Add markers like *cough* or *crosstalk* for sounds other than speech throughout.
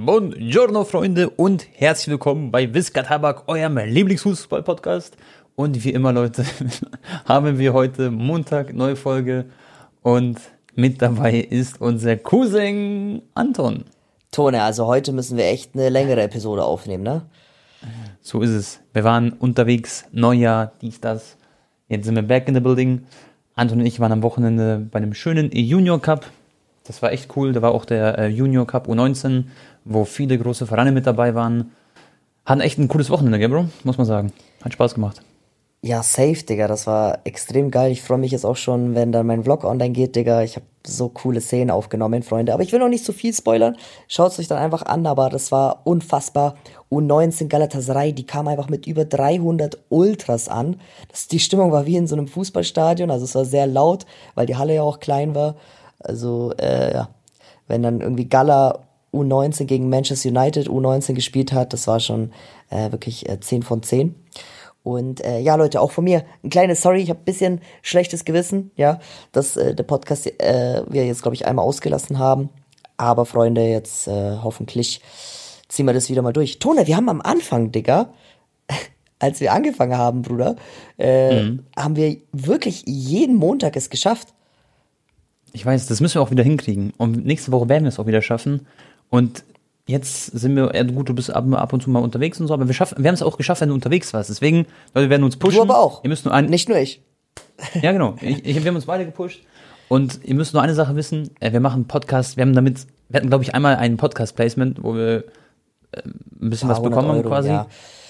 Buongiorno, Freunde, und herzlich willkommen bei Visca Tabak, eurem Lieblingsfußball-Podcast. Und wie immer, Leute, *laughs* haben wir heute Montag, neue Folge. Und mit dabei ist unser Cousin Anton. Tone, also heute müssen wir echt eine längere Episode aufnehmen, ne? So ist es. Wir waren unterwegs, Neujahr, dies, das. Jetzt sind wir back in the building. Anton und ich waren am Wochenende bei einem schönen Junior Cup. Das war echt cool. Da war auch der äh, Junior Cup U19 wo viele große Vereine mit dabei waren. Hatten echt ein cooles Wochenende, gell, Bro? Muss man sagen. Hat Spaß gemacht. Ja, safe, Digga. Das war extrem geil. Ich freue mich jetzt auch schon, wenn dann mein Vlog online geht, Digga. Ich habe so coole Szenen aufgenommen, Freunde. Aber ich will noch nicht zu viel spoilern. Schaut es euch dann einfach an. Aber das war unfassbar. U19 Galatasaray, die kam einfach mit über 300 Ultras an. Das, die Stimmung war wie in so einem Fußballstadion. Also es war sehr laut, weil die Halle ja auch klein war. Also, äh, ja. Wenn dann irgendwie Gala U19 gegen Manchester United U19 gespielt hat. Das war schon äh, wirklich äh, 10 von 10. Und äh, ja, Leute, auch von mir ein kleines Sorry, ich habe ein bisschen schlechtes Gewissen, ja, dass äh, der Podcast äh, wir jetzt, glaube ich, einmal ausgelassen haben. Aber Freunde, jetzt äh, hoffentlich ziehen wir das wieder mal durch. Tone, wir haben am Anfang, Digga, *laughs* als wir angefangen haben, Bruder, äh, mhm. haben wir wirklich jeden Montag es geschafft. Ich weiß, das müssen wir auch wieder hinkriegen. Und nächste Woche werden wir es auch wieder schaffen. Und jetzt sind wir, ja gut, du bist ab, ab und zu mal unterwegs und so, aber wir, schaffen, wir haben es auch geschafft, wenn du unterwegs warst. Deswegen, Leute, wir werden uns pushen. Du aber auch. Ihr müsst nur ein, Nicht nur ich. *laughs* Ja, genau. Ich, ich, wir haben uns beide gepusht. Und ihr müsst nur eine Sache wissen, äh, wir machen Podcast, wir haben damit, wir hatten, glaube ich, einmal ein Podcast-Placement, wo wir äh, ein bisschen was bekommen haben quasi. Ja.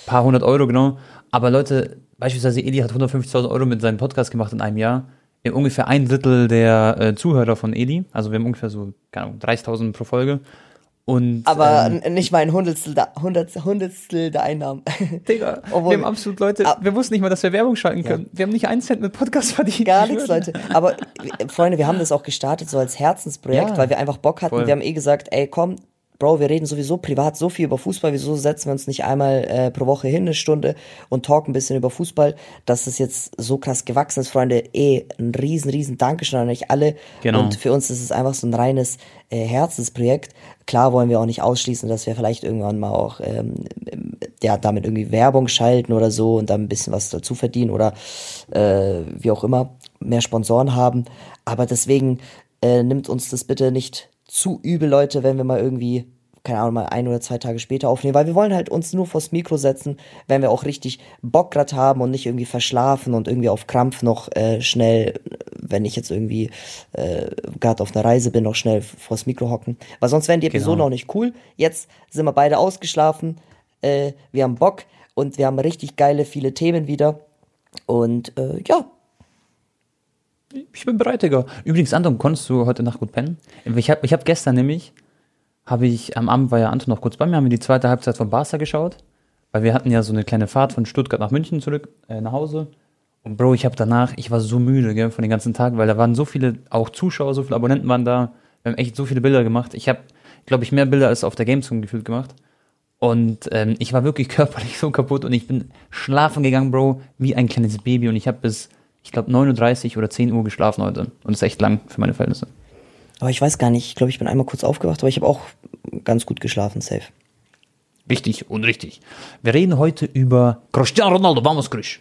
Paar hundert Euro, genau. Aber Leute, beispielsweise Eli hat 150.000 Euro mit seinem Podcast gemacht in einem Jahr. Wir haben ungefähr ein Drittel der äh, Zuhörer von Eli. Also wir haben ungefähr so, keine Ahnung, 30.000 pro Folge. Und, aber ähm, nicht mal ein Hundertstel der, Hundertstel, Hundertstel der Einnahmen. *laughs* Digga, Obwohl, wir haben absolut Leute, ab, wir wussten nicht mal, dass wir Werbung schalten können. Ja. Wir haben nicht einen Cent mit Podcast verdient. Gar nichts, Leute. Aber Freunde, wir haben das auch gestartet so als Herzensprojekt, ja, weil wir einfach Bock hatten. Voll. Wir haben eh gesagt, ey, komm, Bro, wir reden sowieso privat so viel über Fußball, wieso setzen wir uns nicht einmal äh, pro Woche hin, eine Stunde und talken ein bisschen über Fußball, dass es jetzt so krass gewachsen ist, Freunde, eh, ein riesen, riesen Dankeschön an euch alle. Genau. Und für uns ist es einfach so ein reines äh, Herzensprojekt. Klar wollen wir auch nicht ausschließen, dass wir vielleicht irgendwann mal auch ähm, ja, damit irgendwie Werbung schalten oder so und dann ein bisschen was dazu verdienen oder äh, wie auch immer, mehr Sponsoren haben. Aber deswegen äh, nimmt uns das bitte nicht zu übel, Leute, wenn wir mal irgendwie, keine Ahnung, mal ein oder zwei Tage später aufnehmen, weil wir wollen halt uns nur vors Mikro setzen, wenn wir auch richtig Bock grad haben und nicht irgendwie verschlafen und irgendwie auf Krampf noch äh, schnell, wenn ich jetzt irgendwie äh, gerade auf einer Reise bin, noch schnell vors Mikro hocken. Weil sonst wären die Episoden genau. auch nicht cool. Jetzt sind wir beide ausgeschlafen, äh, wir haben Bock und wir haben richtig geile, viele Themen wieder. Und äh, ja, ich bin bereit, Digga. Übrigens, Anton, konntest du heute Nacht gut pennen? Ich habe ich hab gestern nämlich, habe ich, am Abend war ja Anton noch kurz bei mir, haben wir die zweite Halbzeit von Barca geschaut, weil wir hatten ja so eine kleine Fahrt von Stuttgart nach München zurück, äh, nach Hause. Und Bro, ich habe danach, ich war so müde, gell, von den ganzen Tagen, weil da waren so viele, auch Zuschauer, so viele Abonnenten waren da. Wir haben echt so viele Bilder gemacht. Ich habe, glaube ich, mehr Bilder als auf der Gamescom gefühlt gemacht. Und ähm, ich war wirklich *laughs* körperlich so kaputt und ich bin schlafen gegangen, Bro, wie ein kleines Baby. Und ich habe bis ich glaube, 39 oder 10 Uhr geschlafen heute. Und das ist echt lang für meine Verhältnisse. Aber ich weiß gar nicht, ich glaube, ich bin einmal kurz aufgewacht, aber ich habe auch ganz gut geschlafen, safe. Wichtig und richtig. Wir reden heute über Cristiano Ronaldo, vamos Chris.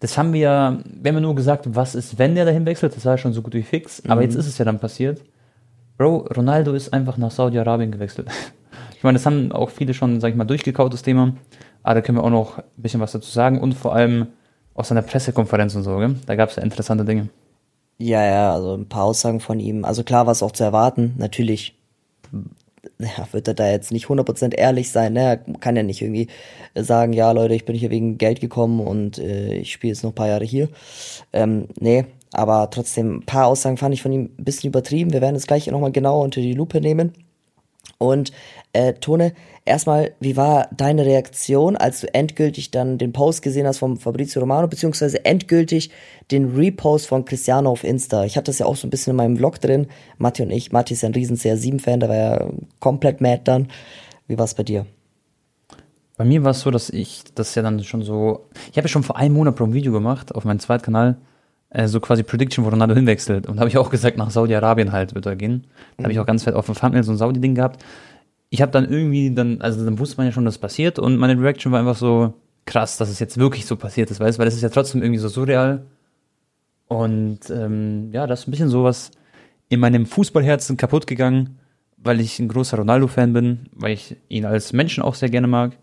Das haben wir, wir haben nur gesagt, was ist, wenn der dahin wechselt, das war schon so gut wie fix, aber mhm. jetzt ist es ja dann passiert. Bro, Ronaldo ist einfach nach Saudi-Arabien gewechselt. *laughs* Ich meine, das haben auch viele schon, sag ich mal, durchgekaut, das Thema. Aber da können wir auch noch ein bisschen was dazu sagen und vor allem, aus seiner Pressekonferenz und so, gell? Da gab es ja interessante Dinge. Ja, ja, also ein paar Aussagen von ihm. Also klar war es auch zu erwarten. Natürlich *laughs* ja, wird er da jetzt nicht 100% ehrlich sein. Ne? Er kann ja nicht irgendwie sagen, ja Leute, ich bin hier wegen Geld gekommen und äh, ich spiele jetzt noch ein paar Jahre hier. Ähm, nee, aber trotzdem, ein paar Aussagen fand ich von ihm ein bisschen übertrieben. Wir werden es gleich nochmal genauer unter die Lupe nehmen. Und äh, Tone, erstmal, wie war deine Reaktion, als du endgültig dann den Post gesehen hast vom Fabrizio Romano, beziehungsweise endgültig den Repost von Cristiano auf Insta? Ich hatte das ja auch so ein bisschen in meinem Vlog drin. Matti und ich, Matti ist ja ein riesen CR7-Fan, der war ja komplett mad dann. Wie war es bei dir? Bei mir war es so, dass ich das ja dann schon so. Ich habe ja schon vor einem Monat pro Video gemacht auf meinem Zweitkanal äh, so quasi Prediction, wo Ronaldo hinwechselt. Und habe ich auch gesagt, nach Saudi-Arabien halt wird er gehen. Da mhm. habe ich auch ganz fett auf dem Thumbnail so ein Saudi-Ding gehabt. ich habe dann irgendwie dann, also dann wusste man ja schon, dass passiert und meine Reaction war einfach so krass, dass es jetzt wirklich so passiert ist, weißt, weil es ist ja trotzdem irgendwie so surreal. Und ähm, ja, das ist ein bisschen sowas in meinem Fußballherzen kaputt gegangen, weil ich ein großer Ronaldo-Fan bin, weil ich ihn als Menschen auch sehr gerne mag.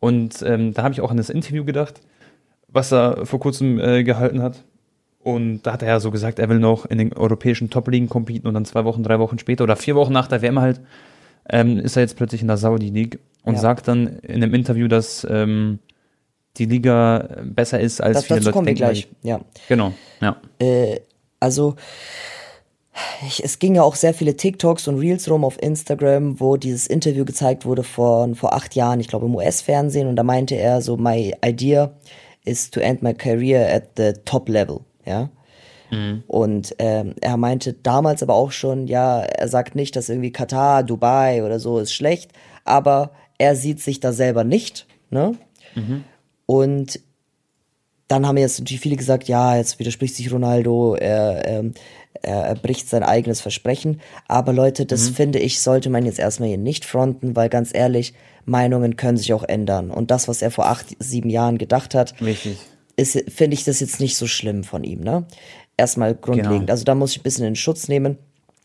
Und ähm, da habe ich auch an das Interview gedacht, was er vor kurzem äh, gehalten hat. Und da hat er ja so gesagt, er will noch in den europäischen Top-Ligen competen und dann zwei Wochen, drei Wochen später oder vier Wochen nach der WM halt ähm, ist er jetzt plötzlich in der Saudi League und ja. sagt dann in einem Interview, dass ähm, die Liga besser ist als das, viele dazu Leute kommen. Wir gleich. Ja. Genau. Ja. Äh, also ich, es ging ja auch sehr viele TikToks und Reels rum auf Instagram, wo dieses Interview gezeigt wurde von vor acht Jahren, ich glaube im US-Fernsehen, und da meinte er so, my idea is to end my career at the top level, ja. Mhm. Und ähm, er meinte damals aber auch schon, ja, er sagt nicht, dass irgendwie Katar, Dubai oder so ist schlecht, aber er sieht sich da selber nicht, ne? Mhm. Und dann haben jetzt natürlich viele gesagt, ja, jetzt widerspricht sich Ronaldo, er, ähm, er, bricht sein eigenes Versprechen. Aber Leute, das mhm. finde ich, sollte man jetzt erstmal hier nicht fronten, weil ganz ehrlich, Meinungen können sich auch ändern. Und das, was er vor acht, sieben Jahren gedacht hat, Richtig. Finde ich das jetzt nicht so schlimm von ihm, ne? Erstmal grundlegend. Genau. Also da muss ich ein bisschen in Schutz nehmen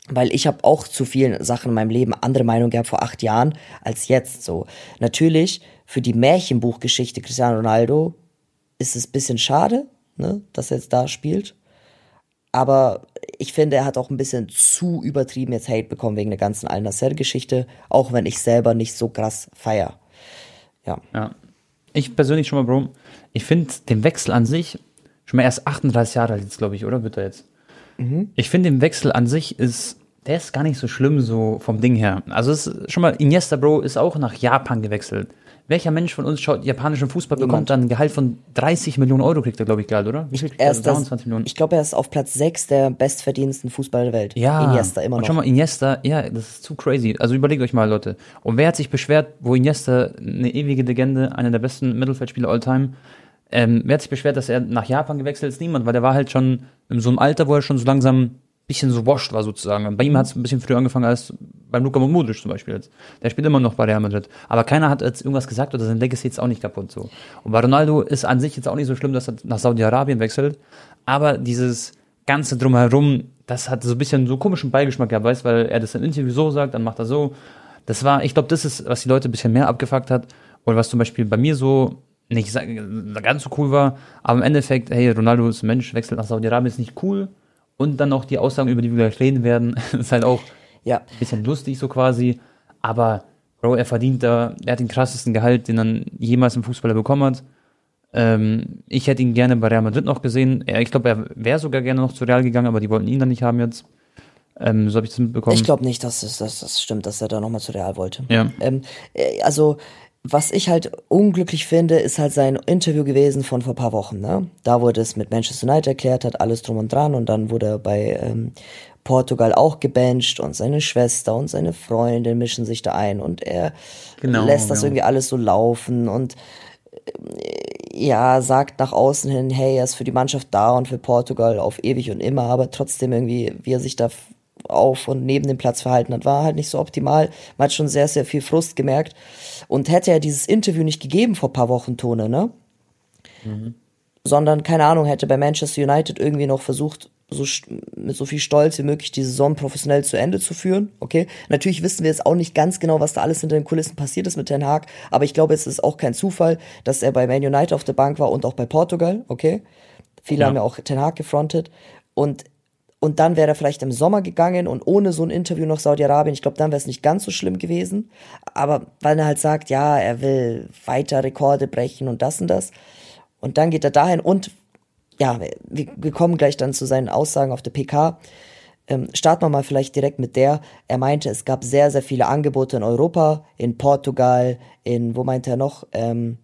weil ich habe auch zu vielen Sachen in meinem Leben andere Meinung gehabt vor acht Jahren als jetzt so. Natürlich für die Märchenbuchgeschichte Cristiano Ronaldo ist es ein bisschen schade, ne, dass er jetzt da spielt. Aber ich finde, er hat auch ein bisschen zu übertrieben jetzt Hate bekommen wegen der ganzen Al-Nasser-Geschichte, auch wenn ich selber nicht so krass feier. Ja. ja. Ich persönlich schon mal, Bro, ich finde den Wechsel an sich, schon mal erst 38 Jahre alt jetzt, glaube ich, oder wird er jetzt? Mhm. Ich finde den Wechsel an sich ist, der ist gar nicht so schlimm so vom Ding her. Also es ist schon mal, Iniesta, Bro, ist auch nach Japan gewechselt. Welcher Mensch von uns schaut japanischen Fußball, Niemand. bekommt dann ein Gehalt von 30 Millionen Euro, kriegt er, glaube ich, Gehalt, oder? Wie viel kriegt er? 23 Millionen. Ich glaube, er ist auf Platz 6 der bestverdiensten Fußballer der Welt. Ja. Iniesta, immer noch. Und schau mal, Iniesta, ja, das ist zu crazy. Also überlegt euch mal, Leute. Und wer hat sich beschwert, wo Iniesta, eine ewige Legende, einer der besten Mittelfeldspieler all time, ähm, wer hat sich beschwert, dass er nach Japan gewechselt ist? Niemand, weil der war halt schon in so einem Alter, wo er schon so langsam bisschen so washed war sozusagen. Bei ihm hat es ein bisschen früher angefangen als beim Luka Modric zum Beispiel jetzt. Der spielt immer noch bei Real Madrid. Aber keiner hat jetzt irgendwas gesagt oder sein Legacy jetzt auch nicht kaputt so. Und bei Ronaldo ist an sich jetzt auch nicht so schlimm, dass er nach Saudi-Arabien wechselt. Aber dieses ganze Drumherum, das hat so ein bisschen so komischen Beigeschmack gehabt, weißt, weil er das im Interview so sagt, dann macht er so. Das war, ich glaube, das ist, was die Leute ein bisschen mehr abgefuckt hat. Und was zum Beispiel bei mir so nicht ganz so cool war. Aber im Endeffekt, hey, Ronaldo ist ein Mensch, wechselt nach Saudi-Arabien, ist nicht cool. Und dann noch die Aussagen, über die wir gleich reden werden, *laughs* ist halt auch ja. ein bisschen lustig so quasi. Aber Bro, er verdient da, er hat den krassesten Gehalt, den dann jemals ein Fußballer bekommen hat. Ähm, ich hätte ihn gerne bei Real Madrid noch gesehen. Er, ich glaube, er wäre sogar gerne noch zu Real gegangen, aber die wollten ihn dann nicht haben jetzt. Ähm, so habe ich das mitbekommen. Ich glaube nicht, dass das, dass das stimmt, dass er da nochmal zu Real wollte. Ja. Ähm, äh, also was ich halt unglücklich finde, ist halt sein Interview gewesen von vor paar Wochen. Ne? Da wurde es mit Manchester United erklärt, hat alles drum und dran und dann wurde er bei ähm, Portugal auch gebencht und seine Schwester und seine Freundin mischen sich da ein und er genau, lässt das ja. irgendwie alles so laufen und äh, ja, sagt nach außen hin, hey, er ist für die Mannschaft da und für Portugal auf ewig und immer, aber trotzdem irgendwie, wie er sich da auf und neben dem Platz verhalten hat, war halt nicht so optimal. Man hat schon sehr, sehr viel Frust gemerkt. Und hätte er dieses Interview nicht gegeben vor paar Wochen, Tone, ne? Mhm. Sondern, keine Ahnung, hätte bei Manchester United irgendwie noch versucht, so mit so viel Stolz wie möglich die Saison professionell zu Ende zu führen. Okay, natürlich wissen wir jetzt auch nicht ganz genau, was da alles hinter den Kulissen passiert ist mit Ten Hag, aber ich glaube, es ist auch kein Zufall, dass er bei Man United auf der Bank war und auch bei Portugal. Okay, viele ja. haben ja auch Ten Hag gefrontet und und dann wäre er vielleicht im Sommer gegangen und ohne so ein Interview nach Saudi-Arabien, ich glaube, dann wäre es nicht ganz so schlimm gewesen. Aber weil er halt sagt, ja, er will weiter Rekorde brechen und das und das. Und dann geht er dahin und ja, wir, wir kommen gleich dann zu seinen Aussagen auf der PK. Ähm, starten wir mal vielleicht direkt mit der. Er meinte, es gab sehr, sehr viele Angebote in Europa, in Portugal, in, wo meinte er noch? Ähm,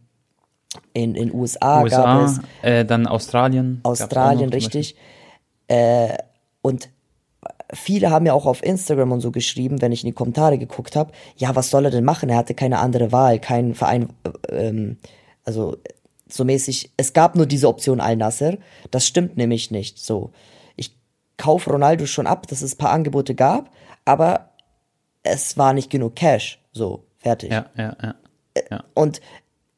in den USA, USA gab es. Äh, dann Australien. Australien, richtig. Äh, und viele haben ja auch auf Instagram und so geschrieben, wenn ich in die Kommentare geguckt habe, ja, was soll er denn machen? Er hatte keine andere Wahl, keinen Verein, äh, ähm, also so mäßig, es gab nur diese Option Al-Nasser. Das stimmt nämlich nicht so. Ich kaufe Ronaldo schon ab, dass es ein paar Angebote gab, aber es war nicht genug Cash. So, fertig. Ja, ja, ja. ja. Und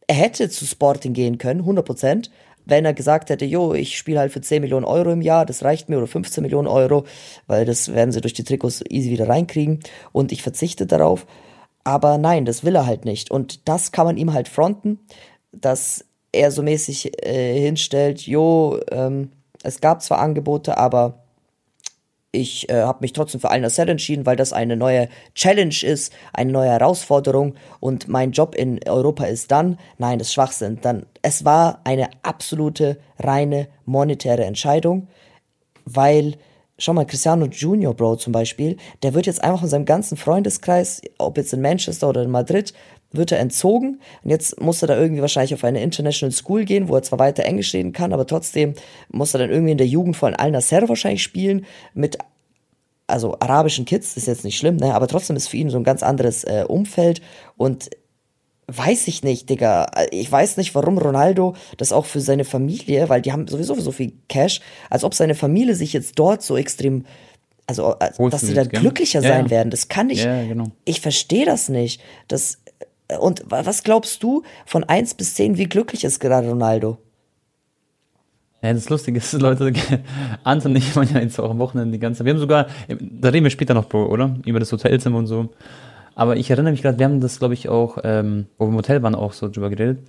er hätte zu Sporting gehen können, 100 Prozent, wenn er gesagt hätte, jo, ich spiele halt für 10 Millionen Euro im Jahr, das reicht mir, oder 15 Millionen Euro, weil das werden sie durch die Trikots easy wieder reinkriegen und ich verzichte darauf. Aber nein, das will er halt nicht. Und das kann man ihm halt fronten, dass er so mäßig äh, hinstellt, jo, ähm, es gab zwar Angebote, aber ich äh, habe mich trotzdem für Al Nasser entschieden, weil das eine neue Challenge ist, eine neue Herausforderung. Und mein Job in Europa ist dann, nein, das ist Schwachsinn, dann, es war eine absolute, reine monetäre Entscheidung, weil, schau mal, Cristiano Junior, Bro, zum Beispiel, der wird jetzt einfach in seinem ganzen Freundeskreis, ob jetzt in Manchester oder in Madrid, wird er entzogen und jetzt muss er da irgendwie wahrscheinlich auf eine International School gehen, wo er zwar weiter Englisch reden kann, aber trotzdem muss er dann irgendwie in der Jugend von Al Nasser wahrscheinlich spielen mit also arabischen Kids, ist jetzt nicht schlimm, ne, aber trotzdem ist für ihn so ein ganz anderes äh, Umfeld und weiß ich nicht, Digga. Ich weiß nicht, warum Ronaldo das auch für seine Familie, weil die haben sowieso so viel Cash, als ob seine Familie sich jetzt dort so extrem also, äh, dass sie da glücklicher ja, sein ja. werden, das kann ich. Ja, genau. Ich verstehe das nicht. Das und was glaubst du von 1 bis 10, wie glücklich ist gerade Ronaldo? Ja, das Lustige ist, *laughs* Leute, *laughs* Anton und ich waren ja jetzt auch am Wochenende die ganze Zeit. Wir haben sogar, da reden wir später noch, oder? Über das Hotelzimmer und so. Aber ich erinnere mich gerade, wir haben das, glaube ich, auch, ähm, wo wir im Hotel waren, auch so drüber geredet.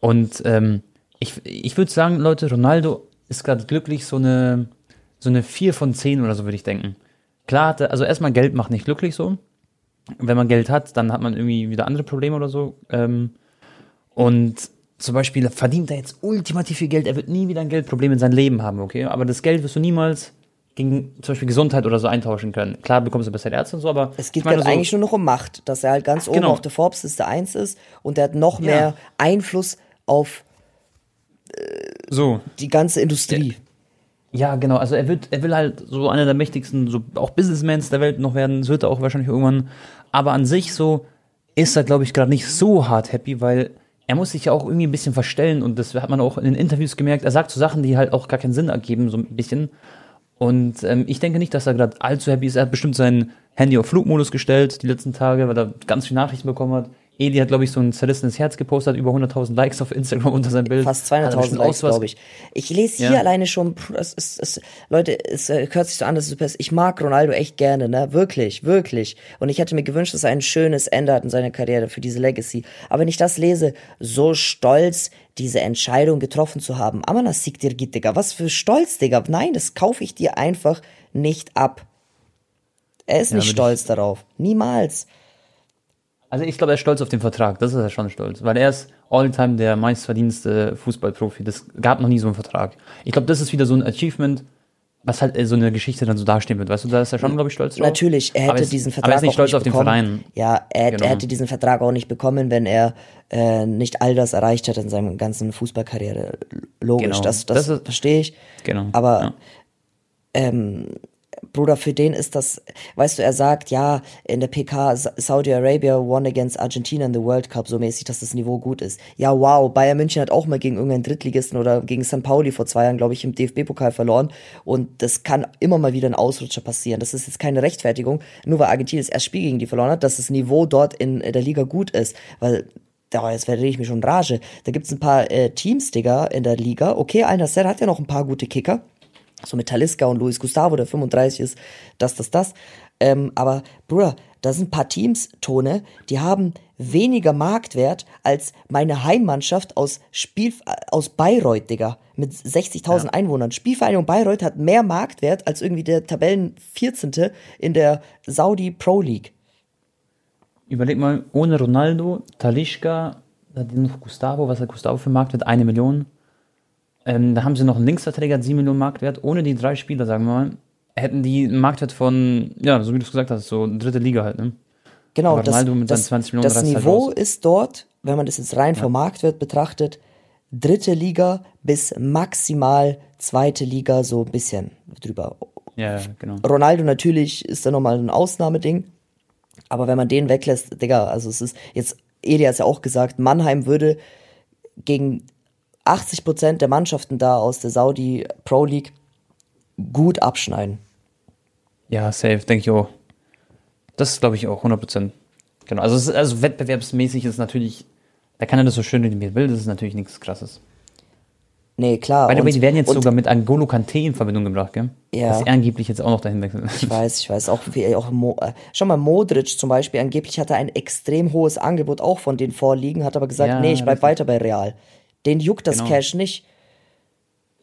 Und ähm, ich, ich würde sagen, Leute, Ronaldo ist gerade glücklich, so eine, so eine 4 von 10 oder so, würde ich denken. Klar, also erstmal Geld macht nicht glücklich so wenn man Geld hat, dann hat man irgendwie wieder andere Probleme oder so. Ähm, und zum Beispiel verdient er jetzt ultimativ viel Geld, er wird nie wieder ein Geldproblem in seinem Leben haben, okay? Aber das Geld wirst du niemals gegen zum Beispiel Gesundheit oder so eintauschen können. Klar bekommst du besser Ärzte und so, aber. Es geht gerade so, eigentlich nur noch um Macht, dass er halt ganz oben genau. auf der Forbes-Liste 1 ist und er hat noch mehr ja. Einfluss auf äh, so. die ganze Industrie. Ja, genau. Also er wird, er will halt so einer der mächtigsten, so auch Businessmans der Welt noch werden. Das wird er auch wahrscheinlich irgendwann. Aber an sich so ist er, glaube ich, gerade nicht so hart happy, weil er muss sich ja auch irgendwie ein bisschen verstellen und das hat man auch in den Interviews gemerkt. Er sagt so Sachen, die halt auch gar keinen Sinn ergeben, so ein bisschen. Und ähm, ich denke nicht, dass er gerade allzu happy ist. Er hat bestimmt sein Handy auf Flugmodus gestellt die letzten Tage, weil er ganz viele Nachrichten bekommen hat. Edi hat, glaube ich, so ein zerrissenes Herz gepostet, über 100.000 Likes auf Instagram unter seinem Bild. Fast 200.000 Likes, glaube ich. Ich lese hier ja. alleine schon, es, es, es, Leute, es äh, hört sich so an, dass es ich mag Ronaldo echt gerne, ne? Wirklich, wirklich. Und ich hätte mir gewünscht, dass er ein schönes Ende hat in seiner Karriere für diese Legacy. Aber wenn ich das lese, so stolz, diese Entscheidung getroffen zu haben. Amanas siegt dir Digga. Was für Stolz, Digga. Nein, das kaufe ich dir einfach nicht ab. Er ist ja, nicht stolz darauf. Niemals. Also ich glaube, er ist stolz auf den Vertrag. Das ist er schon stolz. Weil er ist all-time der meistverdienste Fußballprofi. Das gab noch nie so einen Vertrag. Ich glaube, das ist wieder so ein Achievement, was halt so eine Geschichte dann so dastehen wird. Weißt du, da ist er schon, glaube ich, stolz drauf. Natürlich, er hätte diesen Vertrag aber er ist nicht stolz nicht auf bekommen. den Verein. Ja, er, genau. er, hätte diesen Vertrag auch nicht bekommen, wenn er äh, nicht all das erreicht hätte in seiner ganzen Fußballkarriere. Logisch, genau. das, das, das verstehe ich. Genau. Aber ja. ähm, Bruder, für den ist das, weißt du, er sagt, ja, in der PK Saudi Arabia won against Argentina in the World Cup, so mäßig, dass das Niveau gut ist. Ja, wow, Bayern München hat auch mal gegen irgendeinen Drittligisten oder gegen St. Pauli vor zwei Jahren, glaube ich, im DFB-Pokal verloren. Und das kann immer mal wieder ein Ausrutscher passieren. Das ist jetzt keine Rechtfertigung, nur weil Argentinien das erste Spiel gegen die verloren hat, dass das Niveau dort in der Liga gut ist. Weil Oh, jetzt werde ich mich schon rage. Da gibt's ein paar äh, Teams, Digga, in der Liga. Okay, Al Nasser hat ja noch ein paar gute Kicker so mit Taliska und Luis Gustavo, der 35 ist, das, das, das. Ähm, aber, Bruder, da sind ein paar Teams, Tone, die haben weniger Marktwert als meine Heimmannschaft aus Spiel, aus Bayreuth, Digga, mit 60.000 ja. Einwohnern. Spielvereinigung Bayreuth hat mehr Marktwert als irgendwie der Tabellen 14. in der Saudi Pro League. Überleg mal, ohne Ronaldo, Taliska, Gustavo, was hat Gustavo für Marktwert? Eine Million. Ähm, da haben sie noch einen Linksverträger, 7 Millionen Marktwert. Ohne die drei Spieler, sagen wir mal, hätten die einen Marktwert von, ja, so wie du es gesagt hast, so dritte Liga halt, ne? Genau, das, das, das halt Niveau halt ist dort, wenn man das jetzt rein ja. vom Marktwert betrachtet, dritte Liga bis maximal zweite Liga so ein bisschen drüber. Ja, genau. Ronaldo natürlich ist da nochmal ein Ausnahmeding. Aber wenn man den weglässt, Digga, also es ist jetzt, Edi hat es ja auch gesagt, Mannheim würde gegen 80 Prozent der Mannschaften da aus der Saudi Pro League gut abschneiden. Ja, safe, denke ich auch. Das ist, glaube ich, auch 100 Prozent. Genau. Also, ist, also wettbewerbsmäßig ist natürlich, da kann er das so schön, wie er will, das ist natürlich nichts Krasses. Nee, klar. Weil die werden jetzt sogar mit Angolo Kante in Verbindung gebracht, gell? Ja. Dass er angeblich jetzt auch noch dahin wechselt. Ich weiß, ich weiß. Auch, wie, auch Mo, äh, schau mal, Modric zum Beispiel, angeblich hat er ein extrem hohes Angebot auch von den vorliegen, hat aber gesagt, ja, nee, ich bleib weiter bei Real. Den juckt das genau. Cash nicht.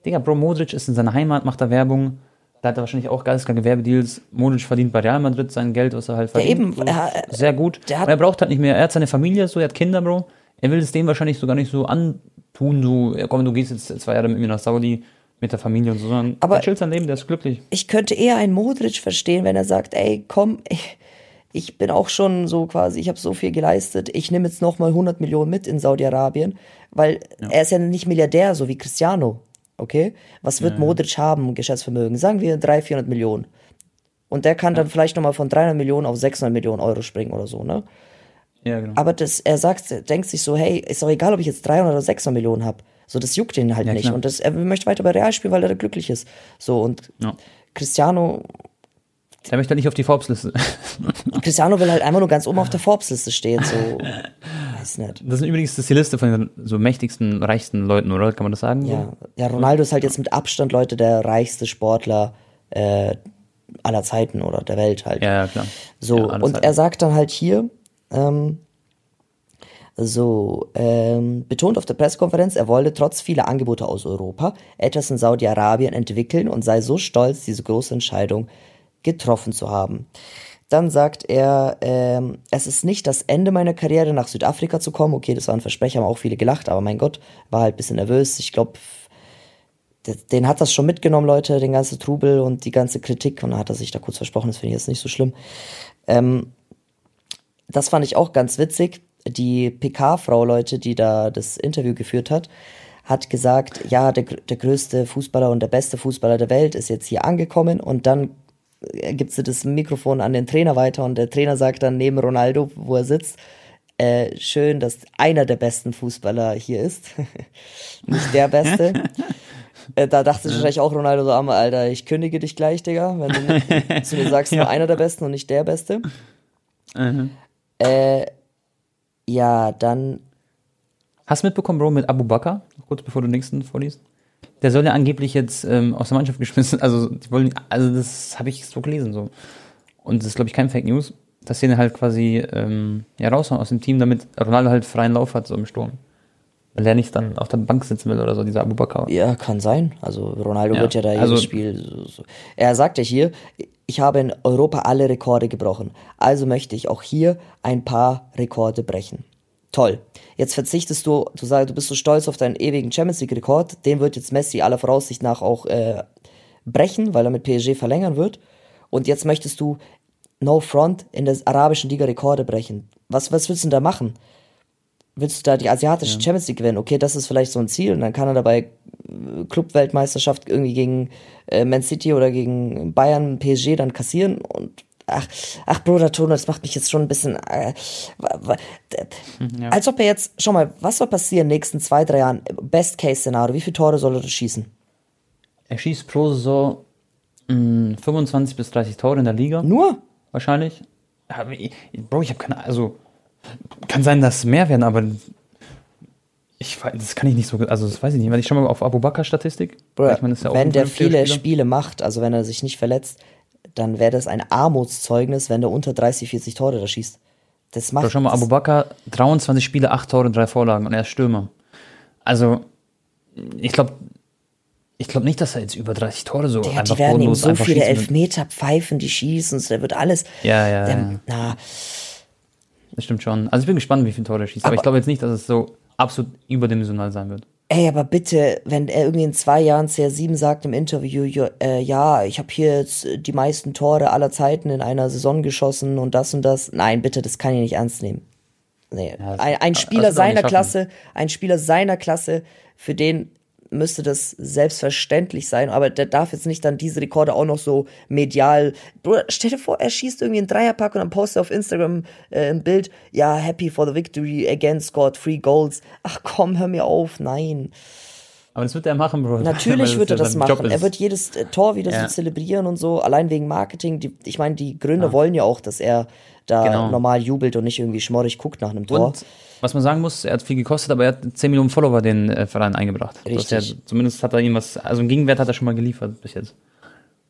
Digga, Bro, Modric ist in seiner Heimat, macht da Werbung. Da hat er wahrscheinlich auch geisteskranke Werbedeals. Modric verdient bei Real Madrid sein Geld, was er halt verdient. Ja, eben. So, er, sehr gut. und er braucht halt nicht mehr. Er hat seine Familie, so, er hat Kinder, Bro. Er will es dem wahrscheinlich so gar nicht so an tun, du, ja, komm, du gehst jetzt zwei Jahre mit mir nach Saudi mit der Familie und so, sondern aber der chillt sein Leben, der ist glücklich. Ich könnte eher einen Modric verstehen, wenn er sagt, ey, komm, ich, ich bin auch schon so quasi, ich habe so viel geleistet, ich nehme jetzt nochmal 100 Millionen mit in Saudi-Arabien, weil ja. er ist ja nicht Milliardär, so wie Cristiano, okay? Was wird ja, Modric haben, Geschäftsvermögen? Sagen wir 300, 400 Millionen. Und der kann dann vielleicht nochmal von 300 Millionen auf 600 Millionen Euro springen oder so, ne? Ja, genau. Aber das, er sagt, denkt sich so, hey, ist doch egal, ob ich jetzt 300 oder 600 Millionen habe. So, das juckt ihn halt ja, nicht. Klar. Und das, er möchte weiter bei Real spielen, weil er da glücklich ist. So, und ja. Cristiano. Er möchte nicht auf die Forbes-Liste. *laughs* Cristiano will halt einfach nur ganz oben auf der Forbes-Liste stehen. So, *laughs* weiß nicht. Das sind übrigens die Liste von den so mächtigsten, reichsten Leuten, oder? Kann man das sagen? Ja, ja Ronaldo ist halt jetzt mit Abstand, Leute, der reichste Sportler äh, aller Zeiten oder der Welt halt. Ja, klar. So, ja, und Zeiten. er sagt dann halt hier, ähm, so, ähm, betont auf der Pressekonferenz, er wolle trotz vieler Angebote aus Europa etwas in Saudi-Arabien entwickeln und sei so stolz, diese große Entscheidung getroffen zu haben. Dann sagt er, ähm, es ist nicht das Ende meiner Karriere, nach Südafrika zu kommen. Okay, das war ein Versprecher, haben auch viele gelacht, aber mein Gott, war halt ein bisschen nervös. Ich glaube, den hat das schon mitgenommen, Leute, den ganzen Trubel und die ganze Kritik. Und dann hat er sich da kurz versprochen, das finde ich jetzt nicht so schlimm. Ähm, das fand ich auch ganz witzig. Die PK-Frau, Leute, die da das Interview geführt hat, hat gesagt, ja, der, der größte Fußballer und der beste Fußballer der Welt ist jetzt hier angekommen und dann gibt sie das Mikrofon an den Trainer weiter und der Trainer sagt dann neben Ronaldo, wo er sitzt, äh, schön, dass einer der besten Fußballer hier ist, *laughs* nicht der Beste. *laughs* äh, da dachte ich wahrscheinlich auch Ronaldo so, Alter, ich kündige dich gleich, Digga, wenn du nicht, *laughs* zu mir sagst, ja. nur einer der Besten und nicht der Beste. Mhm. Äh, ja, dann. Hast du mitbekommen, Bro, mit Abu Bakr? Kurz bevor du den nächsten vorliest. Der soll ja angeblich jetzt ähm, aus der Mannschaft geschmissen. Also, die wollen, also das habe ich so gelesen so. Und das ist, glaube ich, kein Fake News, dass sie ihn halt quasi ähm, ja, raushauen aus dem Team, damit Ronaldo halt freien Lauf hat, so im Sturm. Weil er nicht dann auf der Bank sitzen will oder so, dieser Abu Bakr. Ja, kann sein. Also Ronaldo ja. wird ja da jedes also, Spiel. So, so. Er sagte hier, ich habe in Europa alle Rekorde gebrochen, also möchte ich auch hier ein paar Rekorde brechen. Toll. Jetzt verzichtest du, du sagst, du bist so stolz auf deinen ewigen Champions League Rekord, den wird jetzt Messi aller Voraussicht nach auch äh, brechen, weil er mit PSG verlängern wird. Und jetzt möchtest du No Front in der arabischen Liga Rekorde brechen. Was, was willst du denn da machen? willst du da die asiatische ja. Champions League gewinnen? Okay, das ist vielleicht so ein Ziel und dann kann er dabei äh, Clubweltmeisterschaft irgendwie gegen äh, Man City oder gegen Bayern, PSG dann kassieren und ach, ach Bruder Tono, das macht mich jetzt schon ein bisschen, äh, ja. als ob er jetzt, schau mal, was soll passieren in den nächsten zwei, drei Jahren? Best-Case-Szenario, wie viele Tore soll er schießen? Er schießt pro Saison mh, 25 bis 30 Tore in der Liga. Nur? Wahrscheinlich. Bro, ich habe keine, also kann sein, dass mehr werden, aber ich, das kann ich nicht so, also das weiß ich nicht. Wenn ich schon mal auf Abu Bakr Statistik. Ja wenn der viele Spiele macht, also wenn er sich nicht verletzt, dann wäre das ein Armutszeugnis, wenn der unter 30, 40 Tore da schießt. Das macht. Schau mal, Abu Bakr 23 Spiele, 8 Tore, 3 Vorlagen und er ist Stürmer. Also, ich glaube, ich glaube nicht, dass er jetzt über 30 Tore so der, einfach die werden ihm so viele Elfmeter pfeifen, die schießen, der wird alles. Ja, ja. Der, ja. Na, das stimmt schon. Also ich bin gespannt, wie viel Tore er schießt. Aber, aber ich glaube jetzt nicht, dass es so absolut überdimensional sein wird. Ey, aber bitte, wenn er irgendwie in zwei Jahren CR7 sagt im Interview, äh, ja, ich habe hier jetzt die meisten Tore aller Zeiten in einer Saison geschossen und das und das. Nein, bitte, das kann ich nicht ernst nehmen. Nee. Ja, ein, ein Spieler seiner Klasse, ein Spieler seiner Klasse, für den müsste das selbstverständlich sein, aber der darf jetzt nicht dann diese Rekorde auch noch so medial. Bruder, stell dir vor, er schießt irgendwie einen Dreierpack und dann postet er auf Instagram äh, ein Bild, ja, happy for the victory, again scored three goals. Ach komm, hör mir auf, nein. Aber das wird er machen, Bro. Natürlich wird er das machen. Er wird jedes äh, Tor wieder ja. so zelebrieren und so, allein wegen Marketing. Die, ich meine, die Gründer ja. wollen ja auch, dass er da genau. normal jubelt und nicht irgendwie schmorrig guckt nach einem Tor. Und was man sagen muss, er hat viel gekostet, aber er hat 10 Millionen Follower den äh, Verein eingebracht. Richtig. Ja, zumindest hat er ihm was, also einen Gegenwert hat er schon mal geliefert bis jetzt.